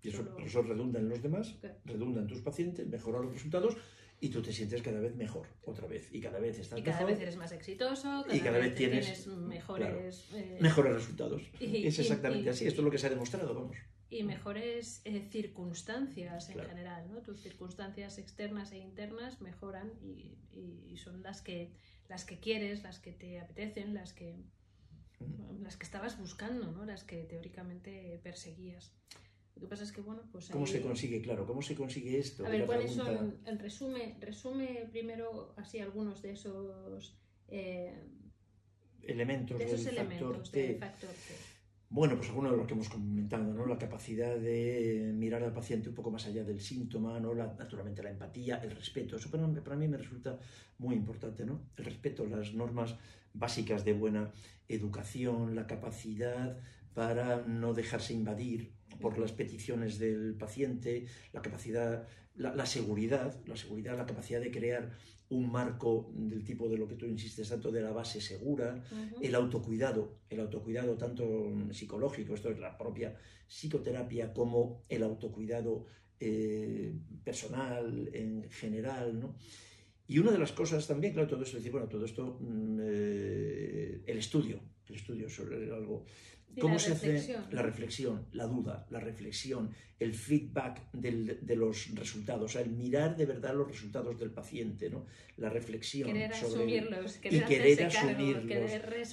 Speaker 2: y eso, redunda en los demás, redunda en tus pacientes, mejora los resultados y tú te sientes cada vez mejor, otra vez, y cada vez estás
Speaker 1: y cada vez eres más exitoso,
Speaker 2: y cada vez tienes, mejores, eh, mejores resultados. es exactamente así, esto es lo que se ha demostrado, vamos
Speaker 1: y mejores eh, circunstancias en general, ¿no? Tus circunstancias externas e internas mejoran y, son las que, las que quieres, las que te apetecen, las que, las que estabas buscando, ¿no? Las que teóricamente perseguías. Lo que pasa es que, bueno, pues...
Speaker 2: ¿Cómo se consigue, claro? ¿Cómo se consigue esto?
Speaker 1: A ver, ¿cuáles son, en resumen, resume primero así algunos de esos... Eh,
Speaker 2: elementos,
Speaker 1: de esos elementos del factor T.
Speaker 2: Bueno, pues alguno de los que hemos comentado, ¿no? La capacidad de mirar al paciente un poco más allá del síntoma, ¿no? La, naturalmente la empatía, el respeto. Eso para, para, mí me resulta muy importante, ¿no? El respeto, las normas básicas de buena educación, la capacidad para no dejarse invadir por las peticiones del paciente, la capacidad, la, seguridad, la seguridad, la capacidad de crear un marco del tipo de lo que tú insistes tanto de la base segura, el autocuidado, el autocuidado tanto psicológico, esto es la propia psicoterapia, como el autocuidado eh, personal en general, ¿no? Y una de las cosas también, claro, todo esto, decir, bueno, todo esto, mm, eh, el estudio, el estudio sobre algo ¿Cómo se hace la reflexión, la duda, la reflexión, el feedback de los resultados, o sea, el mirar de verdad los resultados del paciente, ¿no? La reflexión
Speaker 1: querer asumirlos,
Speaker 2: querer y querer asumirlos.
Speaker 1: querer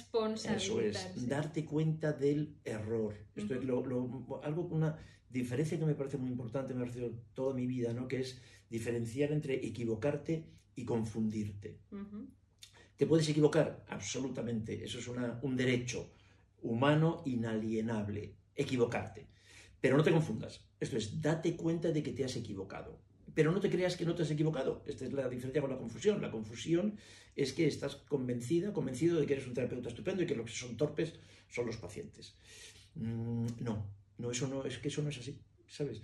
Speaker 2: Eso es, darte cuenta del error. Esto es lo, algo una diferencia que me parece muy importante, me ha parecido toda mi vida, ¿no? Que es diferenciar entre equivocarte y confundirte. ¿Te puedes equivocar? Absolutamente, eso es un derecho humano inalienable, equivocarte. Pero no te confundas. Esto es, date cuenta de que te has equivocado. Pero no te creas que no te has equivocado. Esta es la diferencia con la confusión. La confusión es que estás convencida, convencido de que eres un terapeuta estupendo y que los que son torpes son los pacientes. Mm, no, no, eso no, es que eso no es así, ¿sabes?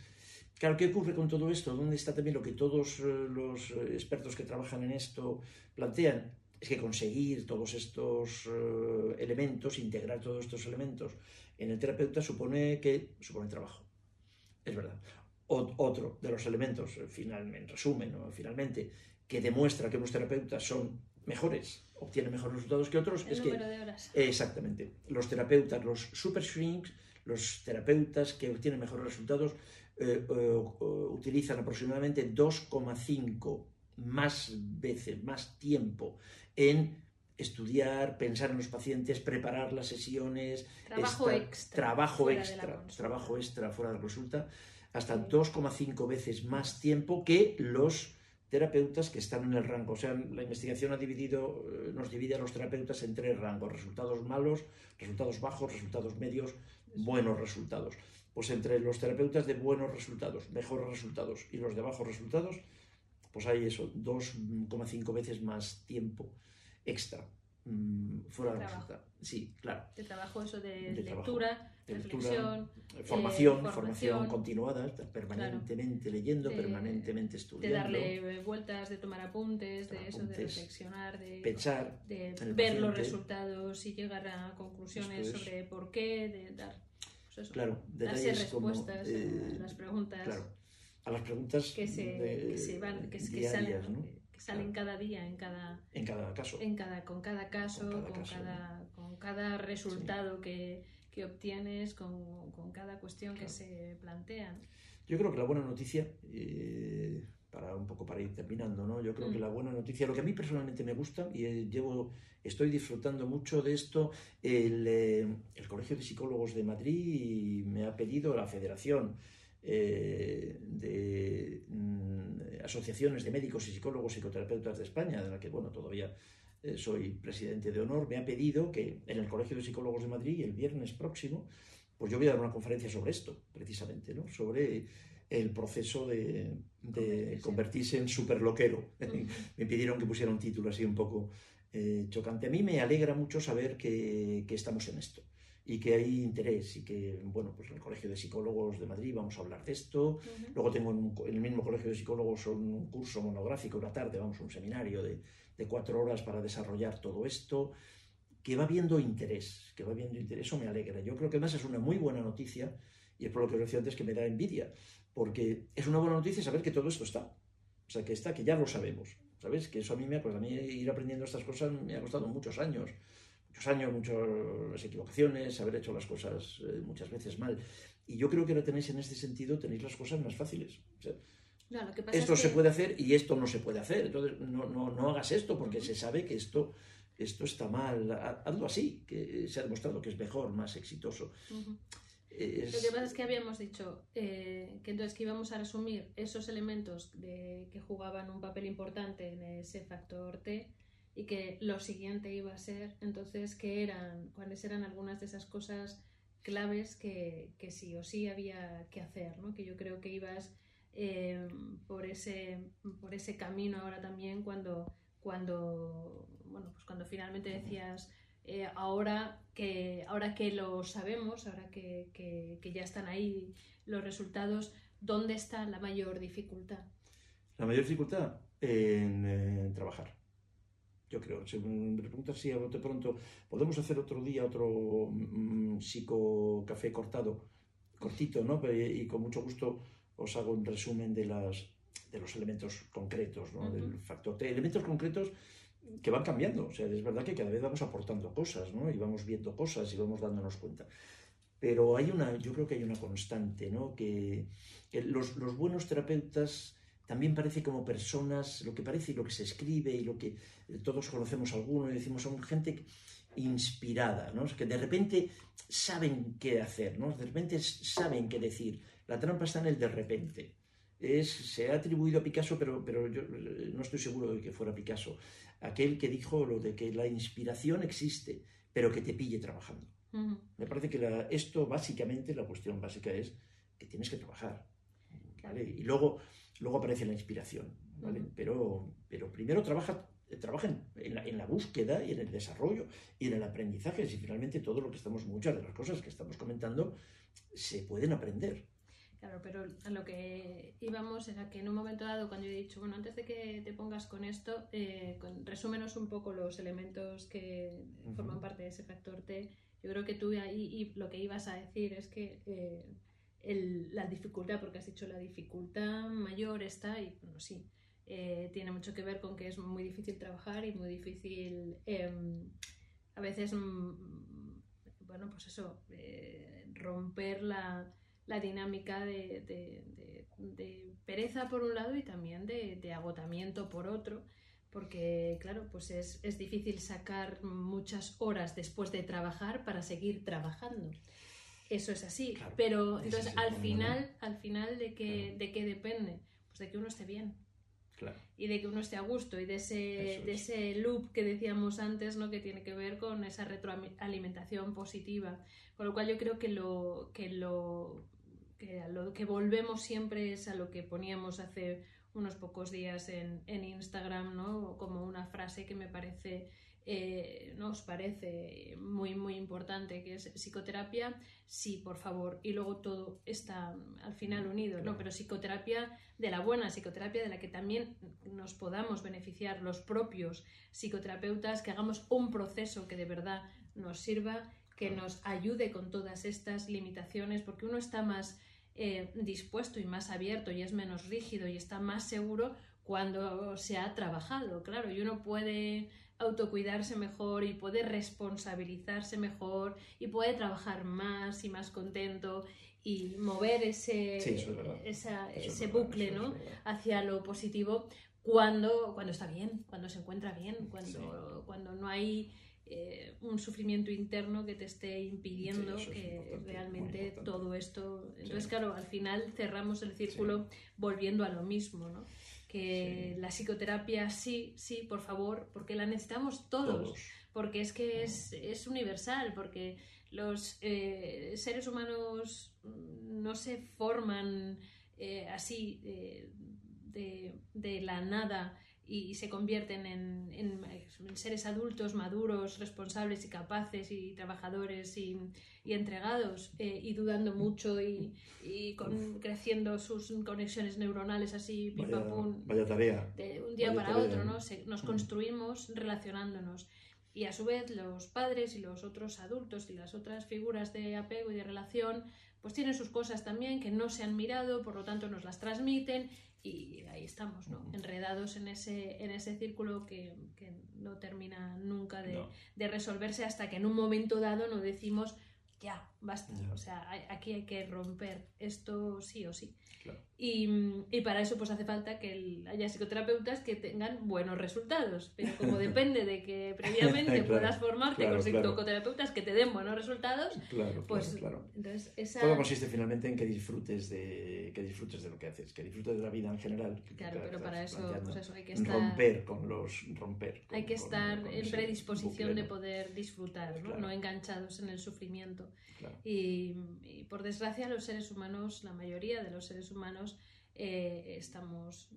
Speaker 2: Claro, ¿qué ocurre con todo esto? ¿Dónde está también lo que todos eh, los eh, expertos que trabajan en esto plantean? Es que conseguir todos estos eh, elementos, integrar todos estos elementos en el terapeuta supone que supone trabajo. Es verdad. otro de los elementos, eh, finalmente, en resumen, finalmente, que demuestra que unos terapeutas son mejores, obtienen mejores resultados que otros,
Speaker 1: es
Speaker 2: que...
Speaker 1: De horas.
Speaker 2: Exactamente. Los terapeutas, los super shrinks, los terapeutas que obtienen mejores resultados, eh, utilizan aproximadamente 2,5 más veces, más tiempo en estudiar, pensar en los pacientes, preparar las sesiones.
Speaker 1: Trabajo extra.
Speaker 2: Trabajo extra. Trabajo extra fuera de la consulta. Hasta
Speaker 1: Sí.
Speaker 2: 2,5 veces más tiempo que los terapeutas que están en el rango. O sea, la investigación ha dividido, eh, nos divide a los terapeutas en tres rangos. Resultados malos, resultados bajos, resultados medios, buenos resultados. Pues entre los terapeutas de buenos resultados, mejores resultados y los de bajos resultados, pues hay eso, 2,5 veces más tiempo extra mm, fuera de la consulta. Sí, claro.
Speaker 1: De trabajo eso de,
Speaker 2: De trabajo.
Speaker 1: lectura,
Speaker 2: De lectura,
Speaker 1: reflexión,
Speaker 2: eh, Formación,
Speaker 1: formación,
Speaker 2: continuada, permanentemente leyendo,
Speaker 1: De-
Speaker 2: permanentemente
Speaker 1: de
Speaker 2: estudiando,
Speaker 1: darle vueltas, de tomar apuntes, de eso, de reflexionar, de,
Speaker 2: pensar.
Speaker 1: de ver los resultados y llegar a conclusiones sobre por qué, de dar pues eso,
Speaker 2: Claro,
Speaker 1: darse
Speaker 2: como,
Speaker 1: respuestas
Speaker 2: eh,
Speaker 1: a las preguntas
Speaker 2: Claro, a las preguntas
Speaker 1: que se,
Speaker 2: de-
Speaker 1: que se van, que, que
Speaker 2: diarias,
Speaker 1: salen,
Speaker 2: ¿no?
Speaker 1: Que salen cada día en cada
Speaker 2: En cada caso.
Speaker 1: en cada, con cada caso,
Speaker 2: Con
Speaker 1: con
Speaker 2: cada
Speaker 1: cada,
Speaker 2: caso,
Speaker 1: con cada resultado que, que obtienes, con, con cada cuestión que
Speaker 2: Claro.
Speaker 1: se plantea.
Speaker 2: Yo creo que la buena noticia, eh, para un poco para ir terminando, ¿no? Yo creo
Speaker 1: Mm.
Speaker 2: que la buena noticia, lo que a mí personalmente me gusta y eh, llevo, estoy disfrutando mucho de esto, el, eh, el Colegio de Psicólogos de Madrid me ha pedido la Federación eh, de mm, Asociaciones de Médicos y Psicólogos Psicoterapeutas de España, de la que, bueno, todavía eh, soy presidente de honor, me ha pedido que en el Colegio de Psicólogos de Madrid, el viernes próximo, pues yo voy a dar una conferencia sobre esto, precisamente, ¿no? Sobre el proceso de, de
Speaker 1: Convertirse.
Speaker 2: en superloquero. [laughs] Me pidieron que pusiera un título así un poco eh, chocante. A mí me alegra mucho saber que, que estamos en esto y que hay interés y que, bueno, pues en el Colegio de Psicólogos de Madrid vamos a hablar de esto.
Speaker 1: Ujú.
Speaker 2: Luego tengo en, en el mismo Colegio de Psicólogos un curso monográfico una tarde, vamos, un seminario de, de cuatro horas para desarrollar todo esto, que va viendo interés, que va viendo interés, eso me alegra. Yo creo que además es una muy buena noticia y es por lo que os decía antes que me da envidia, porque es una buena noticia saber que todo esto está, o sea, que está, que ya lo sabemos, ¿sabes? Que eso a mí me ha, pues a mí ir aprendiendo estas cosas me ha costado muchos años, muchos años, muchas equivocaciones, haber hecho las cosas eh, muchas veces mal. Y yo creo que ahora tenéis en este sentido, tenéis las cosas más fáciles. O sea,
Speaker 1: No, lo que pasa
Speaker 2: esto
Speaker 1: es
Speaker 2: se
Speaker 1: que-
Speaker 2: puede hacer y esto no se puede hacer. Entonces, no, no, no hagas esto porque se sabe que esto, esto está mal. Ha- Hazlo así, que se ha demostrado que es mejor, más exitoso.
Speaker 1: Ujú.
Speaker 2: Es-
Speaker 1: Lo que pasa es que habíamos dicho eh, que entonces que íbamos a resumir esos elementos de, que jugaban un papel importante en ese factor T y que lo siguiente iba a ser entonces que eran, cuáles eran algunas de esas cosas claves que, que sí o sí había que hacer, ¿no? Que yo creo que ibas eh, por, ese, por ese camino ahora también cuando, cuando, bueno, pues cuando finalmente decías eh, ahora, que, ahora que lo sabemos, ahora que, que- que ya están ahí los resultados, ¿dónde está la mayor dificultad?
Speaker 2: La mayor dificultad en, eh, trabajar. Yo creo. Si me preguntas si a bote pronto podemos hacer otro día otro mm, psicocafé cortado, cortito, ¿no? Pe- Y con mucho gusto os hago un resumen de las de los elementos concretos, ¿no?
Speaker 1: Ujú.
Speaker 2: Del factor T. Elementos concretos que van cambiando. O sea, es verdad que cada vez vamos aportando cosas, ¿no? Y vamos viendo cosas y vamos dándonos cuenta. Pero hay una, yo creo que hay una constante, ¿no? Que, que los, los buenos terapeutas también parece como personas, lo que parece y lo que se escribe y lo que eh, todos conocemos alguno y decimos son gente inspirada, ¿no? que de repente saben qué hacer, ¿no? De repente saben qué decir. La trampa está en el de repente. Es, se ha atribuido a Picasso, pero, pero yo eh, no estoy seguro de que fuera Picasso. Aquel que dijo lo de que la inspiración existe, pero que te pille trabajando.
Speaker 1: Ujú.
Speaker 2: Me parece que la- esto básicamente, la cuestión básica es que tienes que trabajar. ¿vale? Y luego, luego aparece la inspiración. ¿vale? Pero, pero primero trabaja, trabaja en, la, en la búsqueda y en el desarrollo y en el aprendizaje. Si finalmente todo lo que estamos, muchas de las cosas que estamos comentando, se pueden aprender.
Speaker 1: Claro, pero a lo que íbamos era que en un momento dado, cuando yo he dicho, bueno, antes de que te pongas con esto, eh, con- resúmenos un poco los elementos que forman parte de ese factor T. Yo creo que tú ahí y lo que ibas a decir es que eh, el- la dificultad, porque has dicho la dificultad mayor está, y bueno, sí, eh, tiene mucho que ver con que es muy difícil trabajar y muy difícil em, a veces, mm, bueno, pues eso, eh, romper la, la dinámica de, de- pereza por un lado y también de agotamiento por otro, porque claro, pues es, es, difícil sacar muchas horas después de trabajar para seguir trabajando. Eso es así, pero entonces al final, al final de qué de qué depende, pues de que uno esté bien. Y de que uno esté a gusto y de ese, de ese loop que decíamos antes, ¿no? que tiene que ver con esa retroalimentación positiva. Con lo cual yo creo que lo que lo que, lo que volvemos siempre es a lo que poníamos hace unos pocos días en, en Instagram, ¿no? Como una frase que me parece eh, nos parece muy, muy importante, que es psicoterapia, sí, por favor, y luego todo está al final unido, ¿no? Pero psicoterapia de la buena, psicoterapia de la que también nos podamos beneficiar los propios psicoterapeutas, que hagamos un proceso que de verdad nos sirva, que nos ayude con todas estas limitaciones, porque uno está más eh, dispuesto y más abierto y es menos rígido y está más seguro cuando se ha trabajado, claro, y uno puede autocuidarse mejor y puede responsabilizarse mejor y puede trabajar más y más contento y mover ese, ese bucle ¿no? hacia lo positivo cuando, cuando está bien, cuando se encuentra bien, cuando, cuando no hay eh, un sufrimiento interno que te esté impidiendo que realmente todo esto... Entonces, claro, al final cerramos el círculo volviendo a lo mismo, ¿no? Que la psicoterapia sí, sí, por favor, porque la necesitamos todos, porque es que es, es universal, porque los eh, seres humanos no se forman eh, así eh, de, de, la nada y se convierten en, en, seres adultos, maduros, responsables y capaces y trabajadores y, y entregados eh, y dudando mucho y, y con, creciendo sus conexiones neuronales así,
Speaker 2: pim pum, vaya tarea.
Speaker 1: de un día para otro, ¿no? nos construimos relacionándonos. Y a su vez los padres y los otros adultos y las otras figuras de apego y de relación pues tienen sus cosas también que no se han mirado, por lo tanto nos las transmiten y ahí estamos, ¿no? Enredados en ese, en ese círculo que, que no termina nunca de, de, resolverse hasta que en un momento dado nos decimos, ya, basta, o sea, aquí hay que romper esto sí o sí. Y, y, para eso pues hace falta que haya psicoterapeutas que tengan buenos resultados, pero como [laughs] depende de que previamente puedas formarte con psicoterapeutas que te den buenos resultados, pues entonces esa...
Speaker 2: Todo consiste finalmente en que disfrutes de que disfrutes de lo que haces, que disfrutes de la vida en general.
Speaker 1: Claro, pero para eso, pues eso hay que estar...
Speaker 2: Romper con los... romper.
Speaker 1: hay que estar en predisposición de poder disfrutar, ¿no? no enganchados en el sufrimiento. Y, por desgracia los seres humanos, la mayoría de los seres humanos, eh, estamos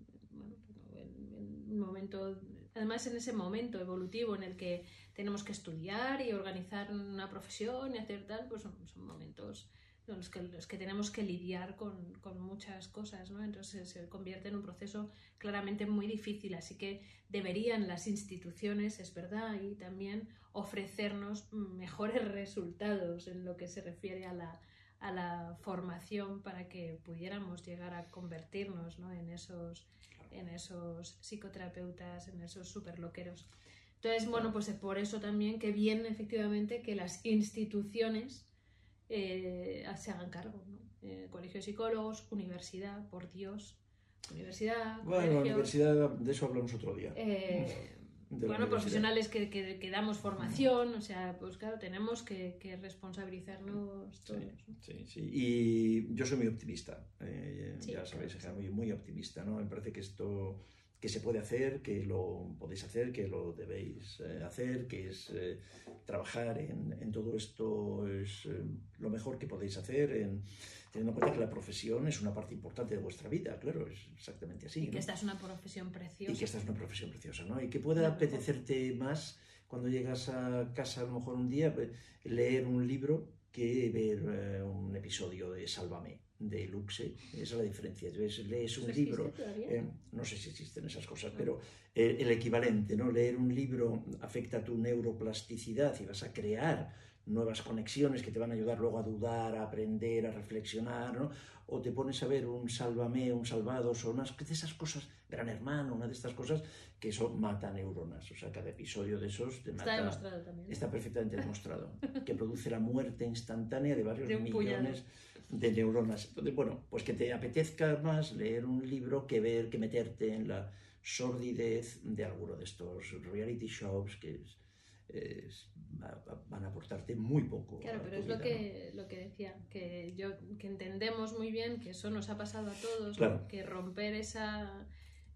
Speaker 1: en, un momento, además en ese momento evolutivo en el que tenemos que estudiar y organizar una profesión y hacer tal, pues son, momentos en los que, los que tenemos que lidiar con, con, muchas cosas, ¿no? Entonces se convierte en un proceso claramente muy difícil, así que deberían las instituciones, es verdad, y también ofrecernos mejores resultados en lo que se refiere a la, a la formación para que pudiéramos llegar a convertirnos ¿no? en, esos, en esos psicoterapeutas, en esos superloqueros. Entonces, bueno, pues por eso también que bien efectivamente que las instituciones eh, se hagan cargo. ¿no? Eh, colegio de psicólogos, universidad, por Dios, universidad.
Speaker 2: Bueno, universidad, de eso hablamos otro día.
Speaker 1: Eh, [laughs] bueno, profesionales que, que, damos formación, o sea, pues claro, tenemos que, que responsabilizarnos todos.
Speaker 2: Sí, sí, y yo soy muy optimista, eh, ya sabéis, muy, muy optimista, ¿no? Me parece que esto que se puede hacer, que lo podéis hacer, que lo debéis eh, hacer, que es eh, trabajar en, en, todo esto es lo mejor que podéis hacer, en, teniendo en cuenta que la profesión es una parte importante de vuestra vida, claro, es exactamente así.
Speaker 1: Y que esta es una profesión preciosa.
Speaker 2: Y que esta es una profesión preciosa, ¿no? Y que puede apetecerte más cuando llegas a casa a lo mejor un día leer un libro que ver eh, un episodio de Sálvame de Luxe, esa es la diferencia. lees un libro, eh, no sé si existen esas cosas, ah. pero eh, el equivalente, ¿no? Leer un libro afecta a tu neuroplasticidad y vas a crear nuevas conexiones que te van a ayudar luego a dudar, a aprender, a reflexionar, ¿no? O te pones a ver un sálvame, un salvados, o unas de esas cosas, gran hermano, una de estas cosas, que eso mata neuronas. O sea, cada episodio de esos te
Speaker 1: mata. Está demostrado también.
Speaker 2: Está perfectamente demostrado. que produce la muerte instantánea de varios millones de neuronas. Entonces, bueno, pues que te apetezca más leer un libro que ver, que meterte en la sordidez de alguno de estos reality shows que van a aportarte muy poco.
Speaker 1: Claro, pero es lo que, lo que decía, que yo que entendemos muy bien que eso nos ha pasado a todos, que romper esa,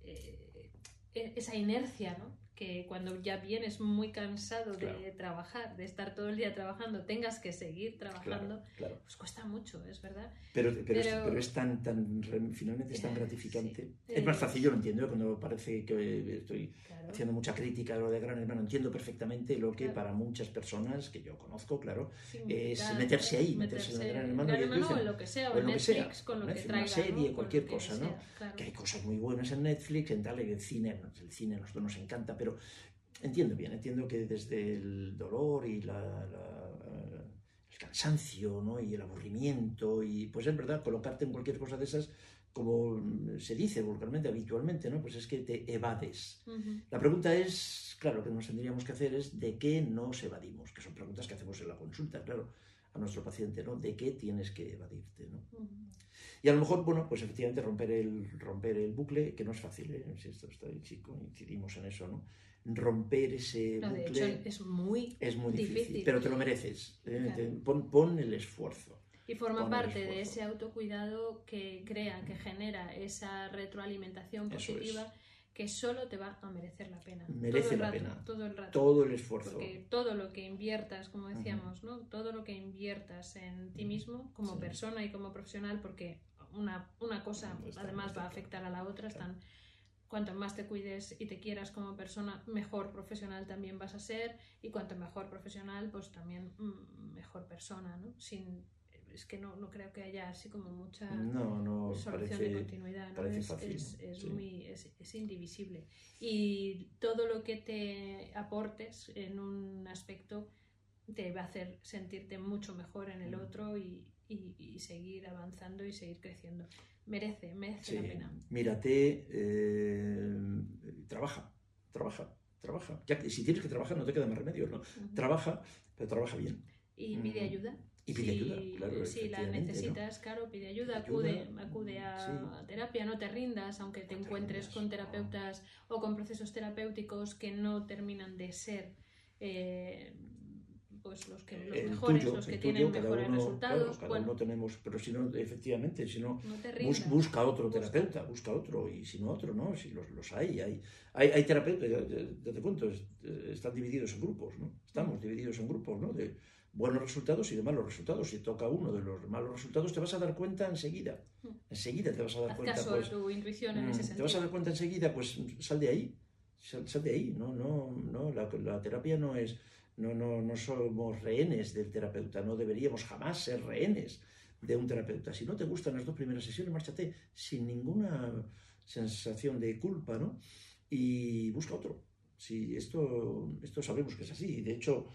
Speaker 1: eh, e, esa inercia, ¿no? Que cuando ya vienes muy cansado de trabajar, de estar todo el día trabajando, tengas que seguir trabajando, pues cuesta mucho, es verdad.
Speaker 2: Pero, pero, Es, tan, tan, finalmente es tan gratificante. es más fácil, yo lo entiendo, ¿eh? cuando parece que estoy haciendo mucha crítica a lo de Gran Hermano, entiendo perfectamente lo que para muchas personas, que yo conozco, claro, es meterse ahí, meterse, en Gran Hermano.
Speaker 1: Gran Hermano o en lo que sea, o en Netflix, con lo que traiga.
Speaker 2: Una serie, cualquier cosa, ¿no? Que hay cosas muy buenas en Netflix, en tal, el cine, el cine a nosotros nos encanta, pero pero entiendo bien, entiendo que desde el dolor y la, el cansancio ¿no? y el aburrimiento, y pues es verdad, colocarte en cualquier cosa de esas, como se dice vulgarmente, habitualmente, ¿no? pues es que te evades. La pregunta es, claro, que nos tendríamos que hacer es de qué nos evadimos, que son preguntas que hacemos en la consulta, claro, a nuestro paciente, ¿no? ¿De qué tienes que evadirte? ¿no? Y a lo mejor, bueno, pues efectivamente romper el, romper el bucle, que no es fácil, ¿eh? si esto está sí, coincidimos en eso, ¿no? Romper ese
Speaker 1: no,
Speaker 2: bucle.
Speaker 1: De hecho, es muy,
Speaker 2: es muy difícil, Pero te lo mereces. ¿eh? Pon, pon, el esfuerzo.
Speaker 1: Y forma parte de ese autocuidado que crea, que genera esa retroalimentación positiva que solo te va a merecer la pena.
Speaker 2: Merece la pena.
Speaker 1: Todo el rato.
Speaker 2: Todo el esfuerzo.
Speaker 1: Porque todo lo que inviertas, como decíamos, ¿no? Todo lo que inviertas en ti mismo como persona y como profesional, porque una, una cosa además va a afectar a la otra, están cuanto más te cuides y te quieras como persona, mejor profesional también vas a ser y cuanto mejor profesional, pues también mm, mejor persona, ¿no? Sin es que no, no creo que haya así como mucha solución de continuidad. ¿no? Es, es, muy, es, indivisible. Y todo lo que te aportes en un aspecto te va a hacer sentirte mucho mejor en el mm. otro y, y, seguir avanzando y seguir creciendo. Merece, merece la pena.
Speaker 2: Mírate, eh, trabaja, trabaja, trabaja. Ya que si tienes que trabajar no te queda más remedio, ¿no? Trabaja, pero trabaja bien.
Speaker 1: Y pide ayuda.
Speaker 2: Y pide ayuda, claro.
Speaker 1: Si la necesitas, claro, pide ayuda, acude, acude a, terapia, no te rindas, aunque te encuentres con terapeutas o con procesos terapéuticos que no terminan de ser eh, pues los que los mejores, los que tienen mejores resultados.
Speaker 2: cada uno tenemos, pero si no, efectivamente, si no, busca otro terapeuta, busca otro, y si no otro, no, si los, los hay, hay, hay, hay terapeutas, ya, te cuento, están divididos en grupos, ¿no? Estamos divididos en grupos, ¿no? De, buenos resultados y de malos resultados. Si toca uno de los malos resultados, te vas a dar cuenta enseguida. Hmm. Enseguida te vas a dar cuenta.
Speaker 1: Caso pues, tu intuición en ese sentido.
Speaker 2: Te vas a dar cuenta enseguida, pues sal de ahí. Sal, de ahí. No, no, no. La, la, terapia no es. No, no, no somos rehenes del terapeuta. No deberíamos jamás ser rehenes de un terapeuta. Si no te gustan las dos primeras sesiones, márchate sin ninguna sensación de culpa, ¿no? Y busca otro. Si esto, esto sabemos que es así. De hecho,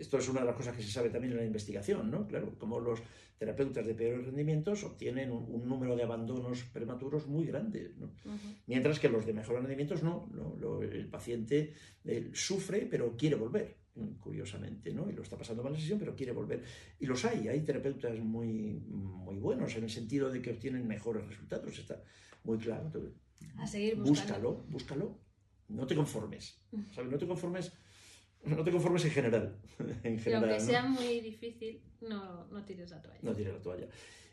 Speaker 2: esto es una de las cosas que se sabe también en la investigación, ¿no? Claro, como los terapeutas de peores rendimientos obtienen un, número de abandonos prematuros muy grande, ¿no? Mientras que los de mejores rendimientos no, el paciente sufre pero quiere volver, curiosamente, ¿no? Y lo está pasando mal la sesión pero quiere volver. Y los hay, hay terapeutas muy, muy buenos en el sentido de que obtienen mejores resultados, está muy claro.
Speaker 1: A seguir
Speaker 2: buscando. Búscalo, búscalo, no te conformes, ¿sabes? No te conformes [laughs] no te conformes en general. [laughs] en general
Speaker 1: aunque sea muy difícil, no, no, tires la toalla.
Speaker 2: No tires la toalla.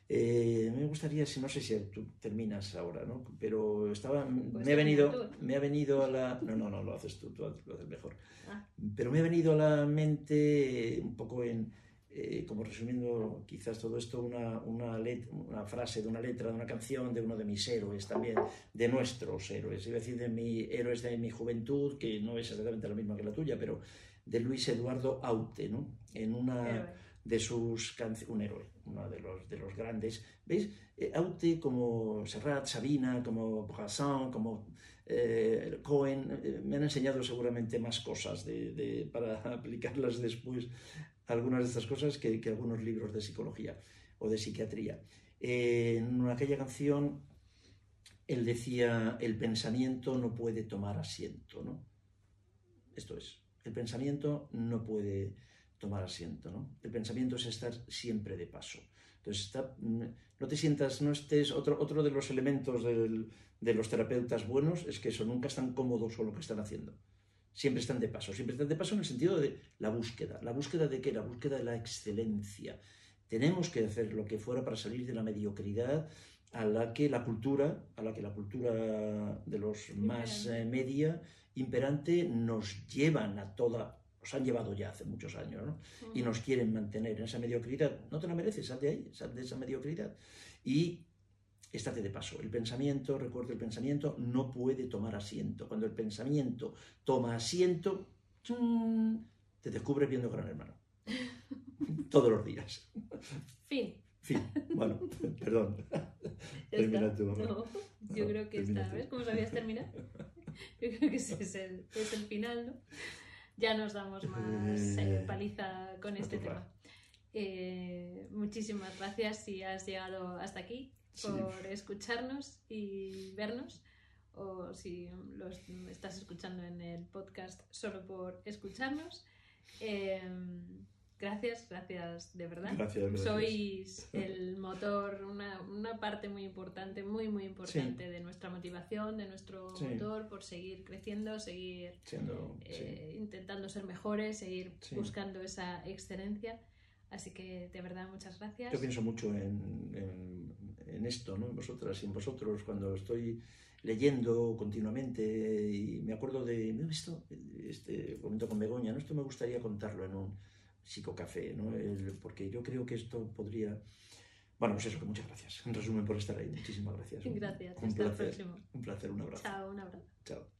Speaker 2: Eh, me gustaría, si no sé si tú terminas ahora, ¿no? Pero estaba, pues me, ha venido, me ha venido a la... No, no, no, lo haces tú, tú lo haces mejor. Ah. Pero me ha venido a la mente un poco en, eh, como resumiendo quizás todo esto, una, una, una, frase de una letra de una canción de uno de mis héroes también, de nuestros héroes, a decir de mi héroes de mi juventud, que no es exactamente la misma que la tuya, pero de Luis Eduardo Aute, ¿no? en una de sus canciones, un héroe, uno de los, de los grandes. ¿Veis? Eh, Aute como Serrat, Sabina, como Brassin, como eh, Cohen, me han enseñado seguramente más cosas de, para [laughs] aplicarlas después algunas de estas cosas que, algunos libros de psicología o de psiquiatría. en aquella canción él decía, el pensamiento no puede tomar asiento, ¿no? Esto es, el pensamiento no puede tomar asiento, ¿no? El pensamiento es estar siempre de paso. Entonces, no te sientas, no estés, otro, otro de los elementos del, de los terapeutas buenos es que eso, nunca están cómodos con lo que están haciendo. Siempre están de paso, siempre están de paso en el sentido de la búsqueda. ¿La búsqueda de qué? La búsqueda de la excelencia. Tenemos que hacer lo que fuera para salir de la mediocridad a la que la cultura, a la que la cultura de los más eh, media imperante nos llevan a toda, nos han llevado ya hace muchos años, ¿no? Y nos quieren mantener en esa mediocridad. No te la mereces, sal de ahí, sal de esa mediocridad. Y estate de paso. El pensamiento, recuerdo, el pensamiento no puede tomar asiento. Cuando el pensamiento toma asiento, te descubre viendo Gran Hermano. [laughs] Todos los días.
Speaker 1: Fin.
Speaker 2: Fin. Bueno, [laughs] perdón.
Speaker 1: Termina tú, no, yo creo que esta vez, ¿cómo sabías terminar? [laughs] Yo creo que ese es el, es el final, ¿no? Ya nos damos más eh, paliza con este tema. Eh, muchísimas gracias si has llegado hasta aquí por escucharnos y vernos o si los estás escuchando en el podcast solo por escucharnos. Em, gracias, gracias de verdad.
Speaker 2: Gracias,
Speaker 1: Sois [laughs] el motor, una, una, parte muy importante, muy, muy importante de nuestra motivación, de nuestro motor por seguir creciendo, seguir eh, intentando ser mejores, seguir buscando esa excelencia. Así que de verdad, muchas gracias.
Speaker 2: Yo pienso mucho en, en, esto, ¿no? en vosotras y en vosotros, cuando estoy leyendo continuamente y me acuerdo de, me visto este momento con Begoña, ¿no? esto me gustaría contarlo en un psicocafé, ¿no? porque yo creo que esto podría... Bueno, pues eso, que muchas gracias. En resumen, por estar ahí. Muchísimas gracias.
Speaker 1: Gracias.
Speaker 2: Un,
Speaker 1: Hasta
Speaker 2: placer.
Speaker 1: el próximo.
Speaker 2: Un placer, un abrazo.
Speaker 1: Chao, un abrazo.
Speaker 2: Chao.